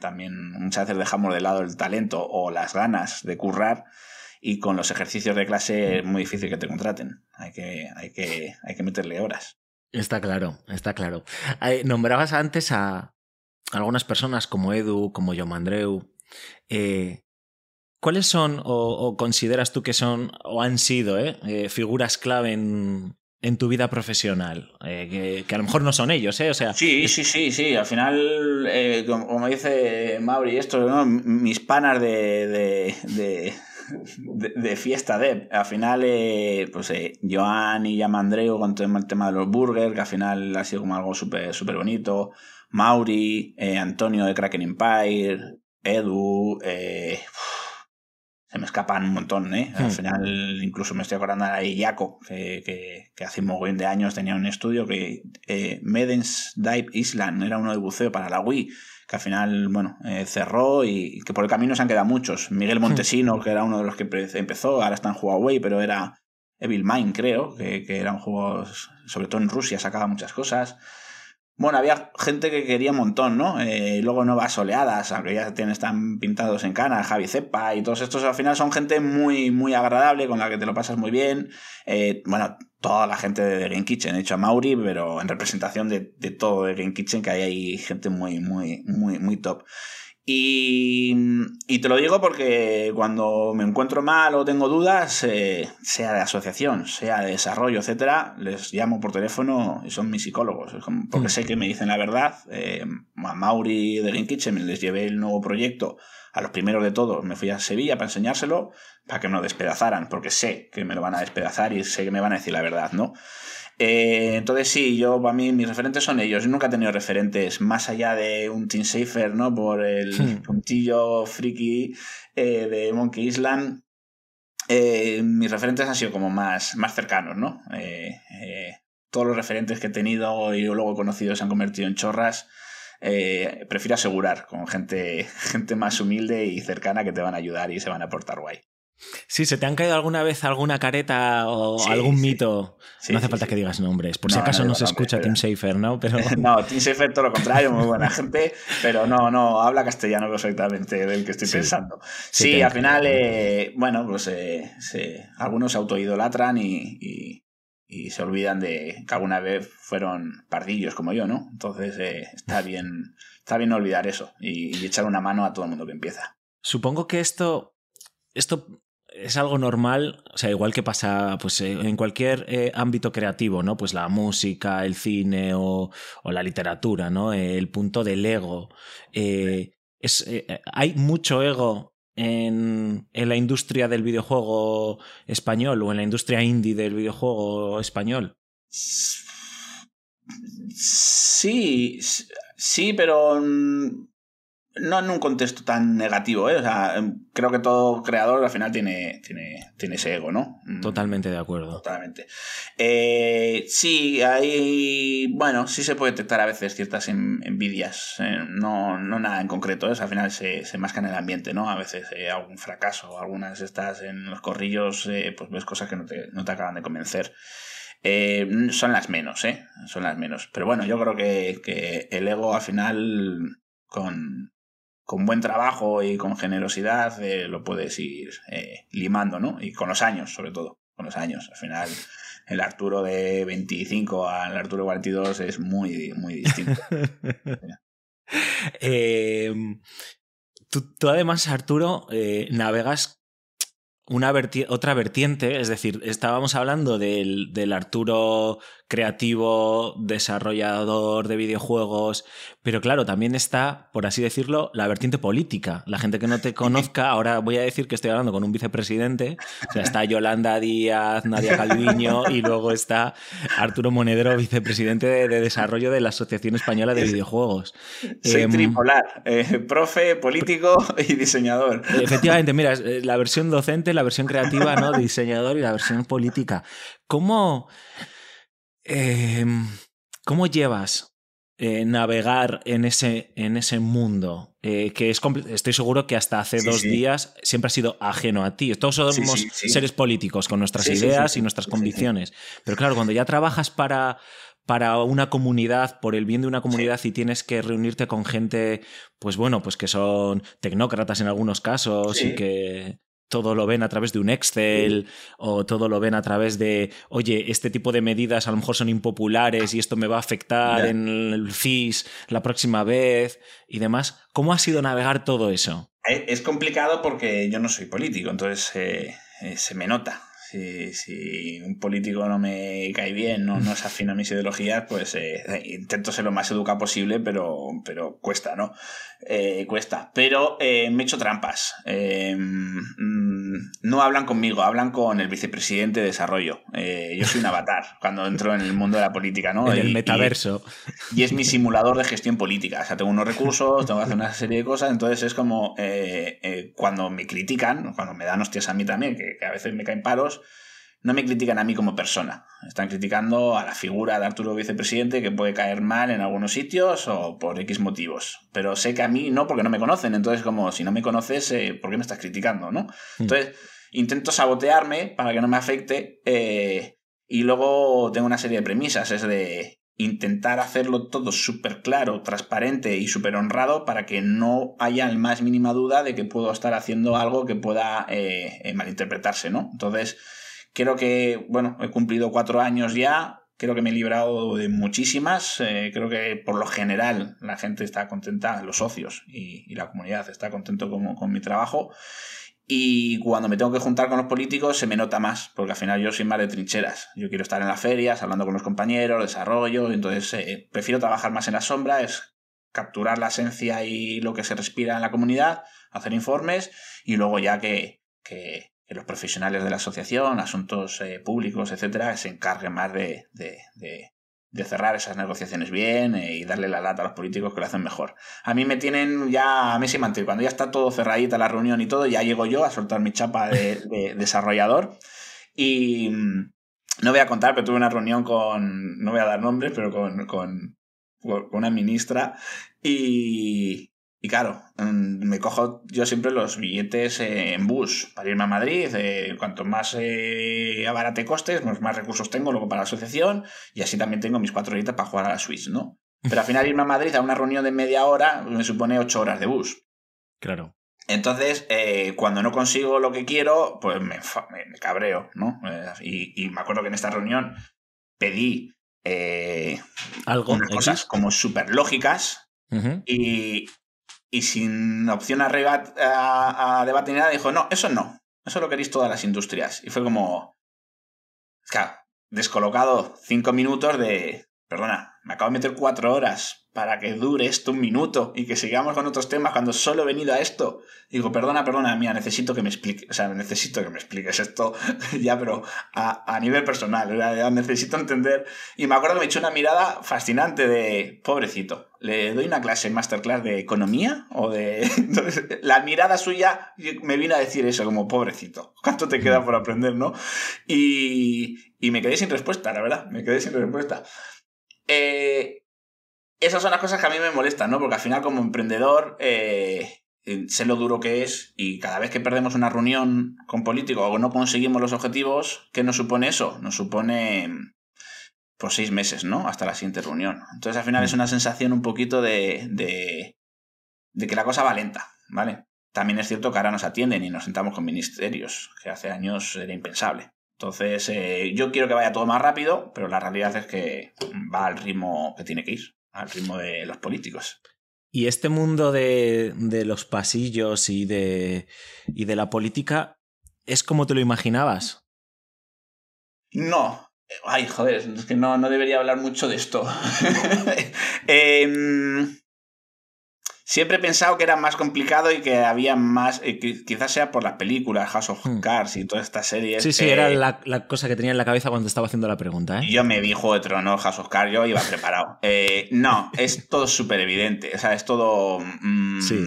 también muchas veces dejamos de lado el talento o las ganas de currar y con los ejercicios de clase es muy difícil que te contraten. Hay que, hay que, hay que meterle horas. Está claro, está claro. nombrabas antes a algunas personas como Edu, como Yomandreu, eh, ¿Cuáles son o, consideras tú que son o han sido eh, eh, figuras clave en, tu vida profesional? Eh, que, a lo mejor no son ellos, ¿eh? O sea, sí, sí, sí, sí. Al final, como, dice Mauri, esto, mis panas de, de, fiesta de. Al final, pues Joan y Yamandreu con el tema de los burgers, que al final ha sido como algo súper súper bonito. Mauri, Antonio de Kraken Empire, Edu, se me escapan un montón, ¿eh? Al hmm. final, incluso me estoy acordando de Jaco, que, que, hace un mogollón de años tenía un estudio que eh, Medens Dive Island era uno de buceo para la Wii, que al final, bueno, eh, cerró y, que por el camino se han quedado muchos. Miguel hmm. Montesino, que era uno de los que empezó, ahora está en Huawei, pero era Evil Mind, creo, que, que era un juego, sobre todo en Rusia, sacaba muchas cosas. Bueno, había gente que quería un montón, ¿no? Eh, luego Nuevas Oleadas, aunque ya tienen, están pintados en cana, Javi Cepa y todos estos al final son gente muy, muy agradable, con la que te lo pasas muy bien. Eh, bueno, toda la gente de Game Kitchen, he hecho a Mauri, pero en representación de, de todo de Game Kitchen, que hay ahí gente muy, muy, muy, muy top. Y, te lo digo porque cuando me encuentro mal o tengo dudas, eh, sea de asociación, sea de desarrollo, etcétera, les llamo por teléfono y son mis psicólogos, porque mm. sé que me dicen la verdad. Eh, a Mauri de Green Kitchen les llevé el nuevo proyecto a los primeros de todos, me fui a Sevilla para enseñárselo, para que me lo despedazaran, porque sé que me lo van a despedazar y sé que me van a decir la verdad, ¿no? Eh, entonces sí, yo para mí mis referentes son ellos. Yo nunca he tenido referentes más allá de un Team Safer, ¿no? Por el hmm. puntillo friki eh, de Monkey Island. Eh, mis referentes han sido como más, más cercanos, ¿no? todos los referentes que he tenido y luego he conocido se han convertido en chorras. prefiero asegurar con gente, gente más humilde y cercana que te van a ayudar y se van a portar guay. Sí, ¿se te han caído alguna vez alguna careta o algún mito? no hace falta que digas nombres, por si acaso no, se escucha Tim Safer, ¿no? Pero... no, Tim Safer todo lo contrario, muy buena gente, pero no, no, habla castellano perfectamente del que estoy pensando. Sí, al final, eh, bueno, pues eh, algunos se autoidolatran y, y, y, se olvidan de que alguna vez fueron pardillos como yo, ¿no? Entonces eh, está, bien, está bien olvidar eso y, y echar una mano a todo el mundo que empieza. Supongo que esto esto es algo normal, o sea, igual que pasa pues, eh, en cualquier eh, ámbito creativo, ¿no? Pues la música, el cine o, la literatura, ¿no? el punto del ego. Eh, es, hay mucho ego en, en, la industria del videojuego español o en la industria indie del videojuego español. Sí, sí, pero no en un contexto tan negativo, ¿eh? O sea, em, creo que todo creador al final tiene, tiene, tiene ese ego, ¿no? Mm. Totalmente de acuerdo. Totalmente. Eh, sí, hay. Bueno, sí se puede detectar a veces ciertas envidias. Eh, no, no nada en concreto, ¿eh? al final se, se masca en el ambiente, ¿no? A veces eh, algún fracaso, algunas estás en los corrillos, pues ves cosas que no te, no te acaban de convencer. son las menos, ¿eh? Son las menos. Pero bueno, yo creo que, que el ego al final con, con buen trabajo y con generosidad eh, lo puedes ir eh, limando, ¿no? Y con los años, sobre todo, con los años. Al final, el Arturo de 25 al Arturo de 42 es muy, muy distinto. Em, tú, además, Arturo, eh, navegas una otra vertiente, es decir, estábamos hablando del, del, Arturo creativo, desarrollador de videojuegos, pero claro, también está, por así decirlo, la vertiente política. La gente que no te conozca, ahora voy a decir que estoy hablando con un vicepresidente, o sea, está Yolanda Díaz, Nadia Calviño y luego está Arturo Monedero, vicepresidente de, desarrollo de la Asociación Española de Videojuegos. Soy em, tripolar, eh, profe, político y diseñador. Efectivamente, mira, eh, la versión docente, la versión creativa, ¿no? Diseñador y la versión política. ¿Cómo, em, ¿cómo llevas eh, navegar en ese, en ese mundo, eh, que es estoy seguro que hasta hace dos días siempre ha sido ajeno a ti. Todos somos seres políticos con nuestras ideas y nuestras convicciones. Pero claro, cuando ya trabajas para, para una comunidad, por el bien de una comunidad y tienes que reunirte con gente, pues bueno, pues que son tecnócratas en algunos casos y que todo lo ven a través de un Excel o todo lo ven a través de, oye, este tipo de medidas a lo mejor son impopulares y esto me va a afectar en el FIS la próxima vez y demás. ¿Cómo ha sido navegar todo eso? Es complicado porque yo no soy político, entonces eh, eh, se me nota. Si, un político no me cae bien, no, no se afina a mis ideologías, pues eh, intento ser lo más educado posible, pero, pero cuesta, ¿no? Eh, cuesta. Pero eh, me he hecho trampas. Mm, no hablan conmigo, hablan con el vicepresidente de desarrollo. yo soy un avatar cuando entro en el mundo de la política, ¿no? En el metaverso. Y, es mi simulador de gestión política. O sea, tengo unos recursos, tengo que hacer una serie de cosas, entonces es como cuando me critican, cuando me dan hostias a mí también, que a veces me caen paros, no me critican a mí como persona. Están criticando a la figura de Arturo vicepresidente que puede caer mal en algunos sitios o por X motivos. Pero sé que a mí no, porque no me conocen. Entonces, como si no me conoces, eh, ¿por qué me estás criticando? ¿no? Mm. Entonces, intento sabotearme para que no me afecte. Eh, y luego tengo una serie de premisas. Es de intentar hacerlo todo súper claro, transparente y súper honrado para que no haya el más mínima duda de que puedo estar haciendo algo que pueda eh, malinterpretarse, ¿no? Entonces, Creo que, bueno, he cumplido cuatro años ya. Creo que me he librado de muchísimas. Eh, creo que por lo general la gente está contenta, los socios y, la comunidad está contento con, con mi trabajo. Y cuando me tengo que juntar con los políticos se me nota más, porque al final yo soy más de trincheras. Yo quiero estar en las ferias, hablando con los compañeros, desarrollo, entonces eh, prefiero trabajar más en la sombra, es capturar la esencia y lo que se respira en la comunidad, hacer informes y luego ya que, que, los profesionales de la asociación, asuntos eh, públicos, etcétera, se encarguen más de, cerrar esas negociaciones bien eh, y darle la lata a los políticos que lo hacen mejor. A mí me tienen ya a Messi Mantel, cuando ya está todo cerradita la reunión y todo, ya llego yo a soltar mi chapa de, desarrollador y mm, no voy a contar, pero tuve una reunión con, no voy a dar nombres, pero con, con una ministra y, y claro, mm, me cojo yo siempre los billetes en bus para irme a Madrid. Eh, cuanto más eh, abarate costes, pues más recursos tengo luego para la asociación y así también tengo mis cuatro horitas para jugar a la Swiss, ¿no? Pero al final irme a Madrid a una reunión de media hora me supone ocho horas de bus. Claro. Entonces, eh, cuando no consigo lo que quiero, pues me, me, cabreo, ¿no? Y, me acuerdo que en esta reunión pedí ¿Algo? unas cosas como súper lógicas y, y sin opción a, a, a debate ni nada, dijo, no, eso no, eso lo queréis todas las industrias. Y fue como, claro, descolocado cinco minutos de, perdona, me acabo de meter cuatro horas para que dure esto un minuto y que sigamos con otros temas cuando solo he venido a esto. Digo, perdona, perdona, mía, necesito que me expliques, o sea, necesito que me expliques esto ya, pero a, nivel personal, necesito entender. Y me acuerdo que me echó una mirada fascinante de, pobrecito, le doy una clase masterclass de economía o de... Entonces, la mirada suya me vino a decir eso, como, pobrecito, ¿cuánto te queda por aprender, no? Y, y me quedé sin respuesta, la verdad, me quedé sin respuesta. Eh, esas son las cosas que a mí me molestan, ¿no? Porque al final como emprendedor eh, sé lo duro que es y cada vez que perdemos una reunión con políticos o no conseguimos los objetivos, ¿qué nos supone eso? Nos supone por pues, seis meses, ¿no? Hasta la siguiente reunión. Entonces al final es mm. una sensación un poquito de, de, de que la cosa va lenta, ¿vale? También es cierto que ahora nos atienden y nos sentamos con ministerios, que hace años era impensable. Entonces, eh, yo quiero que vaya todo más rápido, pero la realidad es que va al ritmo que tiene que ir al ritmo de los políticos. Y este mundo de, los pasillos y de, y de la política es como te lo imaginabas. No. Ay, joder, es que no, no debería hablar mucho de esto. eh, Siempre he pensado que era más complicado y que había más. Eh, quizás sea por las películas, House of hmm. Cards y todas estas series. Sí, sí, era la, cosa que tenía en la cabeza cuando estaba haciendo la pregunta. ¿eh? Yo me vi Juego de Tronos, House of Cards, yo iba preparado. Eh, no, es todo súper evidente. O sea, es todo. Mm, sí.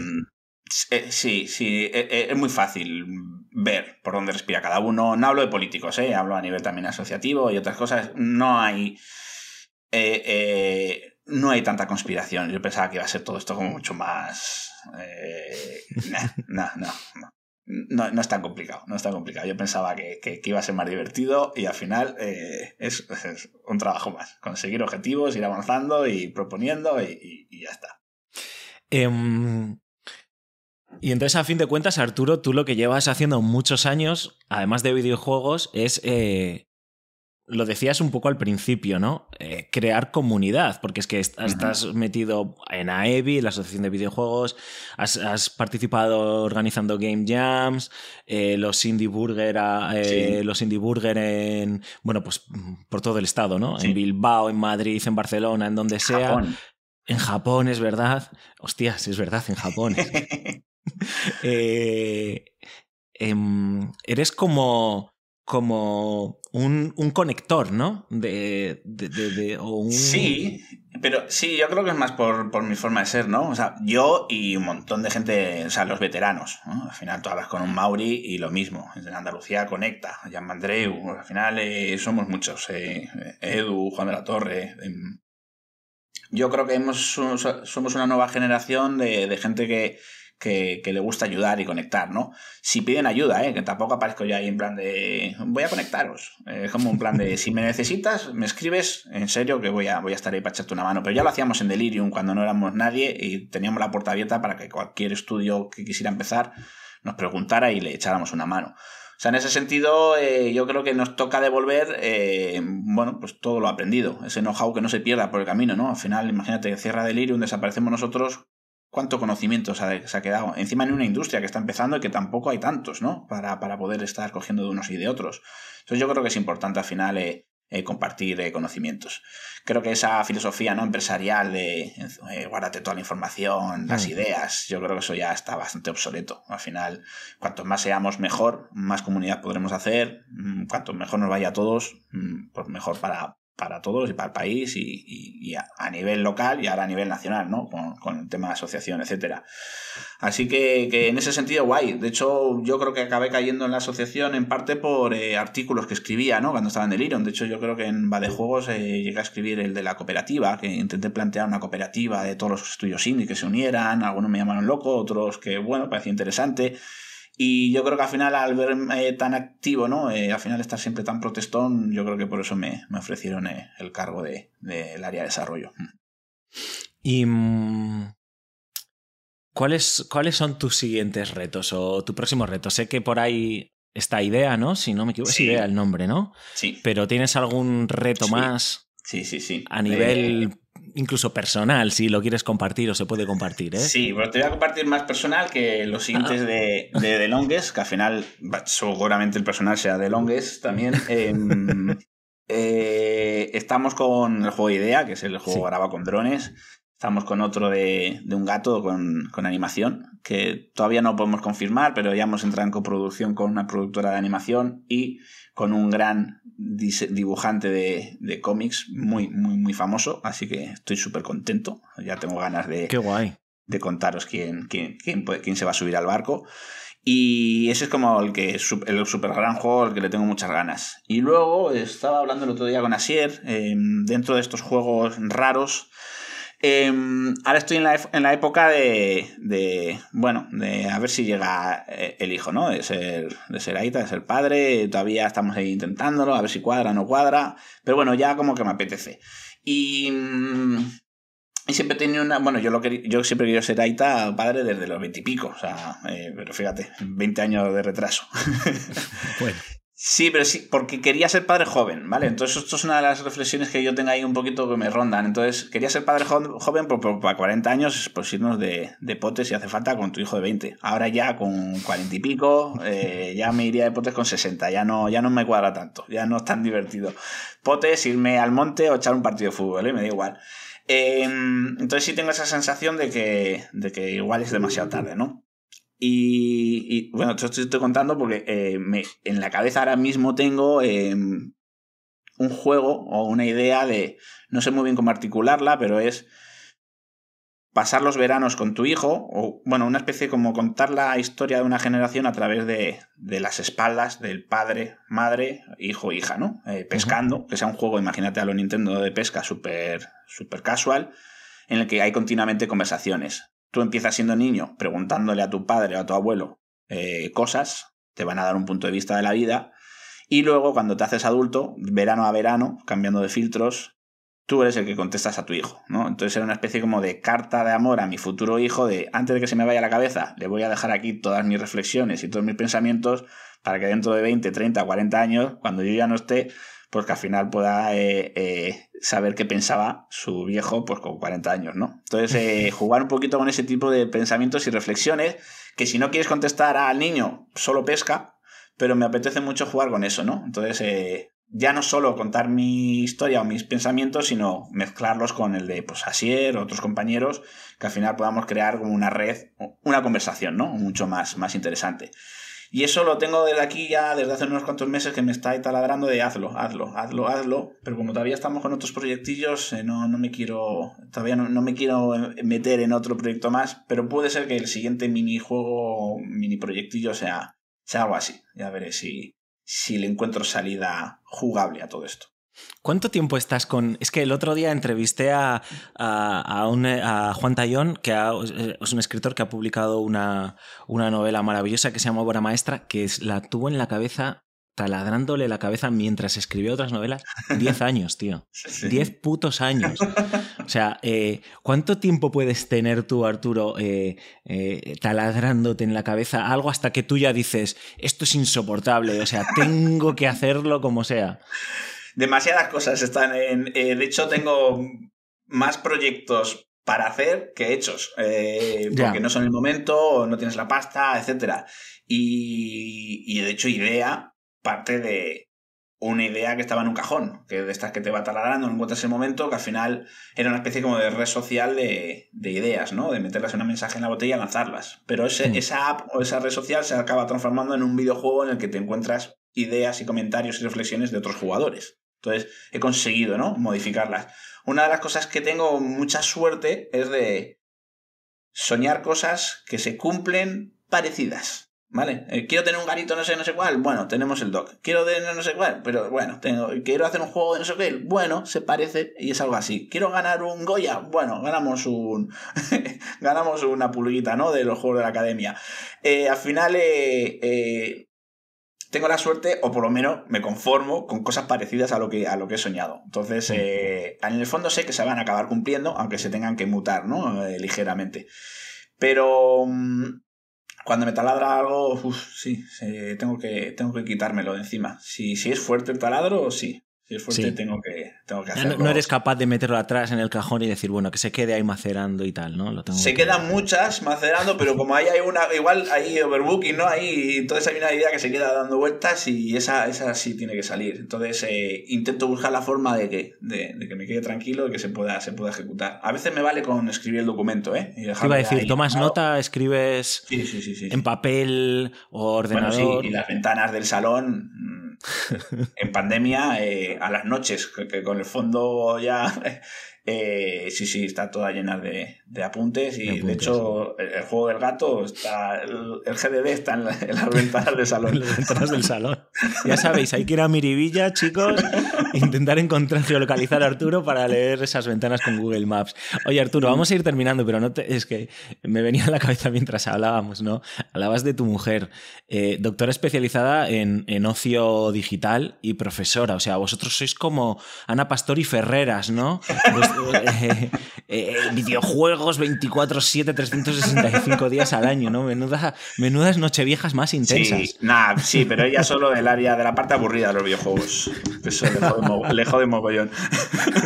Sí, sí, es muy fácil ver por dónde respira cada uno. No hablo de políticos, ¿eh? hablo a nivel también asociativo y otras cosas. No hay. Eh, no hay tanta conspiración. Yo pensaba que iba a ser todo esto como mucho más. Eh, no, no, no, no. es tan complicado, no es tan complicado. Yo pensaba que, iba a ser más divertido y al final eh, es, un trabajo más. Conseguir objetivos, ir avanzando y proponiendo y, ya está. Em, y entonces, a fin de cuentas, Arturo, tú lo que llevas haciendo muchos años, además de videojuegos, es eh, lo decías un poco al principio, ¿no? Eh, crear comunidad, porque es que estás metido en AEBI, la Asociación de Videojuegos, has, participado organizando game jams, eh, los Indie Burger, eh, los Indie Burger en, bueno, pues por todo el estado, ¿no? En Bilbao, en Madrid, en Barcelona, en donde sea. En Japón, es verdad. Hostias, es verdad, en Japón. Em, eres como como un, conector, ¿no? De, Sí, pero sí, yo creo que es más por, mi forma de ser, ¿no? O sea, yo y un montón de gente, o sea, los veteranos, ¿no? Al final tú hablas con un Mauri y lo mismo. En Andalucía conecta, Jan Mandreu, al final eh, somos muchos. Eh, Edu, Juan de la Torre. Em. yo creo que hemos, somos una nueva generación de gente que que, le gusta ayudar y conectar, ¿no? Si piden ayuda, ¿eh? que tampoco aparezco yo ahí en plan de voy a conectaros. Es como un plan de si me necesitas, me escribes, en serio que voy a, voy a estar ahí para echarte una mano. Pero ya lo hacíamos en Delirium cuando no éramos nadie y teníamos la puerta abierta para que cualquier estudio que quisiera empezar nos preguntara y le echáramos una mano. O sea, en ese sentido, eh, yo creo que nos toca devolver, eh, bueno, pues todo lo aprendido, ese know-how que no se pierda por el camino, ¿no? Al final, imagínate, cierra Delirium, desaparecemos nosotros, cuánto conocimiento se ha, quedado. Encima en una industria que está empezando y que tampoco hay tantos, ¿no? Para, para poder estar cogiendo de unos y de otros. Entonces yo creo que es importante al final eh, eh, compartir eh, conocimientos. Creo que esa filosofía ¿no? empresarial de guárdate toda la información, las mm. ideas, yo creo que eso ya está bastante obsoleto. Al final, cuanto más seamos mejor, más comunidad podremos hacer, mm, cuanto mejor nos vaya a todos, mm, pues mejor para, para todos y para el país y, a, nivel local y ahora a nivel nacional, ¿no? Con, el tema de asociación, etcétera. Así que, en ese sentido, guay. De hecho, yo creo que acabé cayendo en la asociación en parte por eh, artículos que escribía, ¿no? Cuando estaba en Delirium. De hecho, yo creo que en Badejuegos eh, llegué a escribir el de la cooperativa, que intenté plantear una cooperativa de todos los estudios indie que se unieran. Algunos me llamaron loco, otros que, bueno, parecía interesante. Y yo creo que al final, al verme tan activo, ¿no? Eh, al final estar siempre tan protestón, yo creo que por eso me, ofrecieron eh, el cargo del de, área de desarrollo. ¿Y mm, ¿cuáles, cuáles son tus siguientes retos o tu próximo reto? Sé que por ahí esta idea, ¿no? Si no me equivoco, es idea el nombre, ¿no? Sí. Pero ¿tienes algún reto más? Sí, sí, sí. A nivel incluso personal, si lo quieres compartir o se puede compartir. ¿eh? Sí, pero te voy a compartir más personal que los siguientes de, de The Longest, que al final seguramente el personal sea The Longest también. Em, eh, estamos con el juego Idea, que es el juego grabado con drones. Estamos con otro de, de un gato con, con, animación, que todavía no podemos confirmar, pero ya hemos entrado en coproducción con una productora de animación y con un gran dibujante de, cómics muy, muy, muy famoso, así que estoy súper contento. Ya tengo ganas de, Qué guay. de contaros quién, quién, quién, se va a subir al barco. Y ese es como el que el super gran juego al que le tengo muchas ganas. Y luego estaba hablando el otro día con Asier, em, dentro de estos juegos raros, Em, ahora estoy en la, en la época de, bueno, de a ver si llega eh, el hijo, ¿no? De ser, de ser Aita, de ser padre. Todavía estamos ahí intentándolo, a ver si cuadra o no cuadra. Pero bueno, ya como que me apetece. Y, mm, y siempre tenido una. Bueno, yo, lo que, yo siempre quiero ser Aita padre desde los veintipico. O sea, eh, pero fíjate, 20 años de retraso. bueno. Sí, pero sí, porque quería ser padre joven, ¿vale? Entonces, esto es una de las reflexiones que yo tengo ahí un poquito que me rondan. Entonces, quería ser padre joven, pero para 40 años, pues irnos de, de potes si hace falta con tu hijo de 20. Ahora ya con 40 y pico, eh, ya me iría de potes con 60. Ya no, ya no me cuadra tanto, ya no es tan divertido. Potes, irme al monte o echar un partido de fútbol, ¿eh? Me da igual. Em, entonces, sí tengo esa sensación de que, de que igual es demasiado tarde, ¿no? Y, bueno, te estoy contando porque eh, me, en la cabeza ahora mismo tengo em, un juego o una idea de, no sé muy bien cómo articularla, pero es pasar los veranos con tu hijo, o bueno, una especie como contar la historia de una generación a través de, de las espaldas del padre, madre, hijo, hija, ¿no? Eh, pescando, que sea un juego, imagínate a lo Nintendo de pesca súper super casual, en el que hay continuamente conversaciones tú empiezas siendo niño preguntándole a tu padre o a tu abuelo eh, cosas, te van a dar un punto de vista de la vida, y luego cuando te haces adulto, verano a verano, cambiando de filtros, tú eres el que contestas a tu hijo, ¿no? Entonces era una especie como de carta de amor a mi futuro hijo de antes de que se me vaya la cabeza, le voy a dejar aquí todas mis reflexiones y todos mis pensamientos para que dentro de 20, 30, 40 años, cuando yo ya no esté, pues que al final pueda eh, eh, saber qué pensaba su viejo pues con 40 años, ¿no? Entonces, eh, jugar un poquito con ese tipo de pensamientos y reflexiones, que si no quieres contestar al niño, solo pesca, pero me apetece mucho jugar con eso, ¿no? Entonces, ya no solo contar mi historia o mis pensamientos, sino mezclarlos con el de pues, Asier, otros compañeros, que al final podamos crear como una red, una conversación, ¿no? Mucho más, más interesante. Y eso lo tengo desde aquí ya, desde hace unos cuantos meses que me está taladrando de hazlo, hazlo, hazlo, hazlo. Pero como todavía estamos con otros proyectillos, eh, no, no me quiero, todavía no, me quiero meter en otro proyecto más. Pero puede ser que el siguiente minijuego, mini proyectillo sea, sea algo así. Ya veré si, si le encuentro salida jugable a todo esto. ¿Cuánto tiempo estás con.? Es que el otro día entrevisté a, a, Juan Tallón, que es un escritor que ha publicado una, una, novela maravillosa que se llama Obra Maestra, que la tuvo en la cabeza, taladrándole la cabeza mientras escribió otras novelas, 10 años, tío. 10 putos años. O sea, eh, ¿cuánto tiempo puedes tener tú, Arturo, eh, eh, taladrándote en la cabeza algo hasta que tú ya dices, esto es insoportable, o sea, tengo que hacerlo como sea? Demasiadas cosas están en... Eh, de hecho, tengo más proyectos para hacer que hechos, eh, porque no son el momento, no tienes la pasta, etc. Y, y, de hecho, idea parte de una idea que estaba en un cajón, que de estas que te va taladrando, no encuentras el momento, que al final era una especie como de red social de, de ideas, ¿no? De meterlas en un mensaje en la botella y lanzarlas. Pero ese, esa app o esa red social se acaba transformando en un videojuego en el que te encuentras ideas y comentarios y reflexiones de otros jugadores. Entonces he conseguido, ¿no? Modificarlas. Una de las cosas que tengo mucha suerte es de soñar cosas que se cumplen parecidas. ¿Vale? Eh, quiero tener un garito no sé, no sé cuál. Bueno, tenemos el doc. Quiero tener no sé cuál, pero bueno, tengo, quiero hacer un juego de no sé qué. Bueno, se parece y es algo así. Quiero ganar un Goya. Bueno, ganamos un. ganamos una pulguita, ¿no? De los juegos de la academia. Eh, al final, eh, eh tengo la suerte, o por lo menos me conformo con cosas parecidas a lo que, a lo que he soñado. Entonces, eh, en el fondo sé que se van a acabar cumpliendo, aunque se tengan que mutar, ¿no? Eh, ligeramente. Pero mm, cuando me taladra algo, sí, tengo, que, tengo que quitármelo de encima. Si, si es fuerte el taladro, sí. Si es fuerte, tengo, que, tengo que hacerlo. No, eres capaz de meterlo atrás en el cajón y decir, bueno, que se quede ahí macerando y tal, ¿no? Lo tengo se quedan muchas macerando, pero como ahí hay una, igual hay overbooking, ¿no? Ahí, entonces hay una idea que se queda dando vueltas y esa, esa sí tiene que salir. Entonces eh, intento buscar la forma de que, de, que me quede tranquilo y que se pueda, se pueda ejecutar. A veces me vale con escribir el documento, ¿eh? Y Te iba a decir, tomas nota, escribes en papel o ordenador. Bueno, sí, y las ventanas del salón en pandemia, eh, a las noches, que, con el fondo ya eh, sí, sí, está toda llena de, apuntes y de, hecho el, juego del gato está, el, GDD está en, las ventanas del salón. en las ventanas del salón. Ya sabéis, hay que ir a Miribilla, chicos, intentar encontrar y localizar a Arturo para leer esas ventanas con Google Maps. Oye, Arturo, vamos a ir terminando, pero no es que me venía a la cabeza mientras hablábamos, ¿no? Hablabas de tu mujer, eh, doctora especializada en, en ocio digital y profesora. O sea, vosotros sois como Ana Pastor y Ferreras, ¿no? Eh, eh, videojuegos 24-7, 365 días al año, ¿no? Menuda, menudas nocheviejas más intensas. Sí, sí, pero ella solo del área de la parte aburrida de los videojuegos. Eso le jode, mogollón.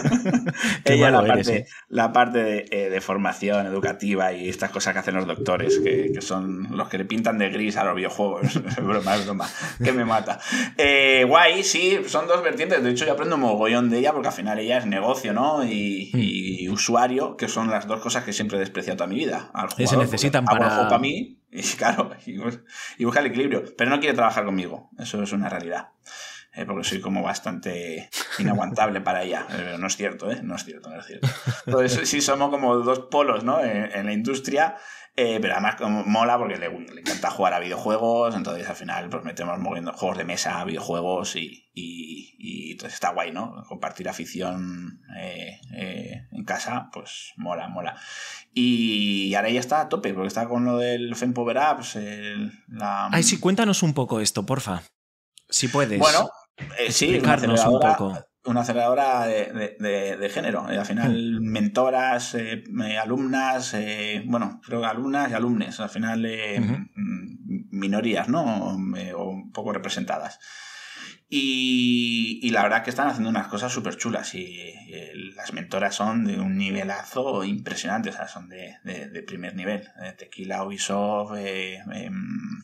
ella la parte, ¿eh? la parte de, formación educativa y estas cosas que hacen los doctores, que, son los que le pintan de gris a los videojuegos. broma, es broma. Que me mata. guay, sí, son dos vertientes. De hecho, yo aprendo mogollón de ella porque al final ella es negocio, ¿no? Y, y, usuario, que son las dos cosas que siempre he despreciado toda mi vida. Al jugador, se necesitan para... para mí, y claro, y, busca el equilibrio. Pero no quiere trabajar conmigo, eso es una realidad. Eh, porque soy como bastante inaguantable para ella. Pero no es cierto, ¿eh? No es cierto, no es cierto. Entonces, sí somos como dos polos, ¿no? en la industria eh, pero además mola porque le, encanta jugar a videojuegos, entonces al final pues metemos moviendo juegos de mesa, videojuegos y, y, entonces está guay, ¿no? Compartir afición eh, eh, en casa, pues mola, mola. Y ahora ya está a tope, porque está con lo del Fempower Apps. la... Ay, sí, cuéntanos un poco esto, porfa. Si puedes. Bueno, sí, un poco una aceleradora de, género. al final, mentoras, eh, alumnas, eh, bueno, creo que alumnas y alumnes, al final mm, minorías, ¿no? o un poco representadas. Y, la verdad que están haciendo unas cosas súper chulas y, las mentoras son de un nivelazo impresionante, o sea, son de, primer nivel. Eh, Tequila, Ubisoft, eh, em,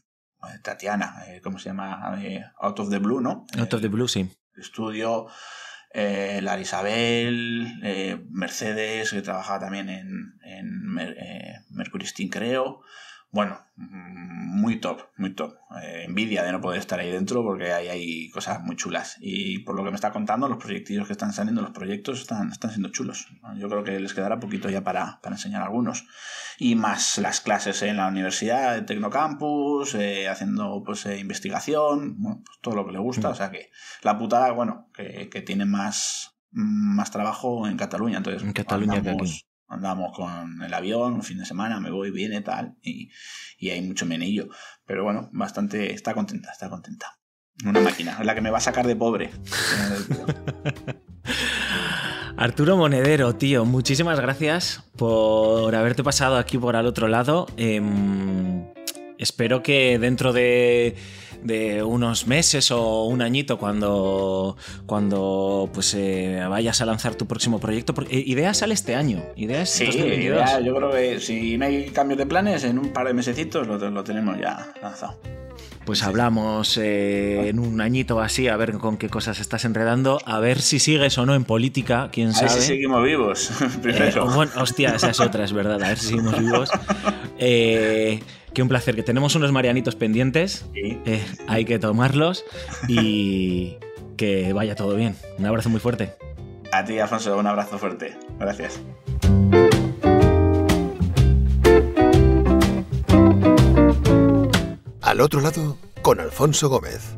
Tatiana, eh, ¿cómo se llama? Out of the Blue, ¿no? Out of the Blue, sí. Estudio, la Isabel, Mercedes, que trabajaba también en, en Mercury Steam, creo bueno, mm, muy top, muy top. Eh, envidia de no poder estar ahí dentro porque hay, hay cosas muy chulas. Y por lo que me está contando, los proyectillos que están saliendo, los proyectos están, están siendo chulos. Yo creo que les quedará poquito ya para, enseñar algunos. Y más las clases en la universidad, de Tecnocampus, eh, haciendo pues eh, investigación, pues, todo lo que le gusta. Mm. O sea que la putada, bueno, que, que tiene más, más trabajo en Cataluña. Entonces, en Cataluña que aquí andamos con el avión, un fin de semana, me voy, viene, tal, y, hay mucho menillo. Pero bueno, bastante, está contenta, está contenta. Una máquina, es la que me va a sacar de pobre. Arturo Monedero, tío, muchísimas gracias por haberte pasado aquí por al otro lado. Em, espero que dentro de de unos meses o un añito cuando, cuando pues eh, vayas a lanzar tu próximo proyecto. Porque, eh, idea sale este año. Idea sí, yo creo que si no hay cambios de planes, en un par de mesecitos lo, lo tenemos ya lanzado. Pues hablamos eh, en un añito así, a ver con qué cosas estás enredando, a ver si sigues o no en política, quién sabe. A ver si seguimos vivos, primero. bueno, hostia, esa es otra, es verdad, a ver si seguimos vivos. Eh, Qué un placer, que tenemos unos marianitos pendientes. Eh, hay que tomarlos y que vaya todo bien. Un abrazo muy fuerte. A ti, Alfonso, un abrazo fuerte. Gracias. Al otro lado, con Alfonso Gómez.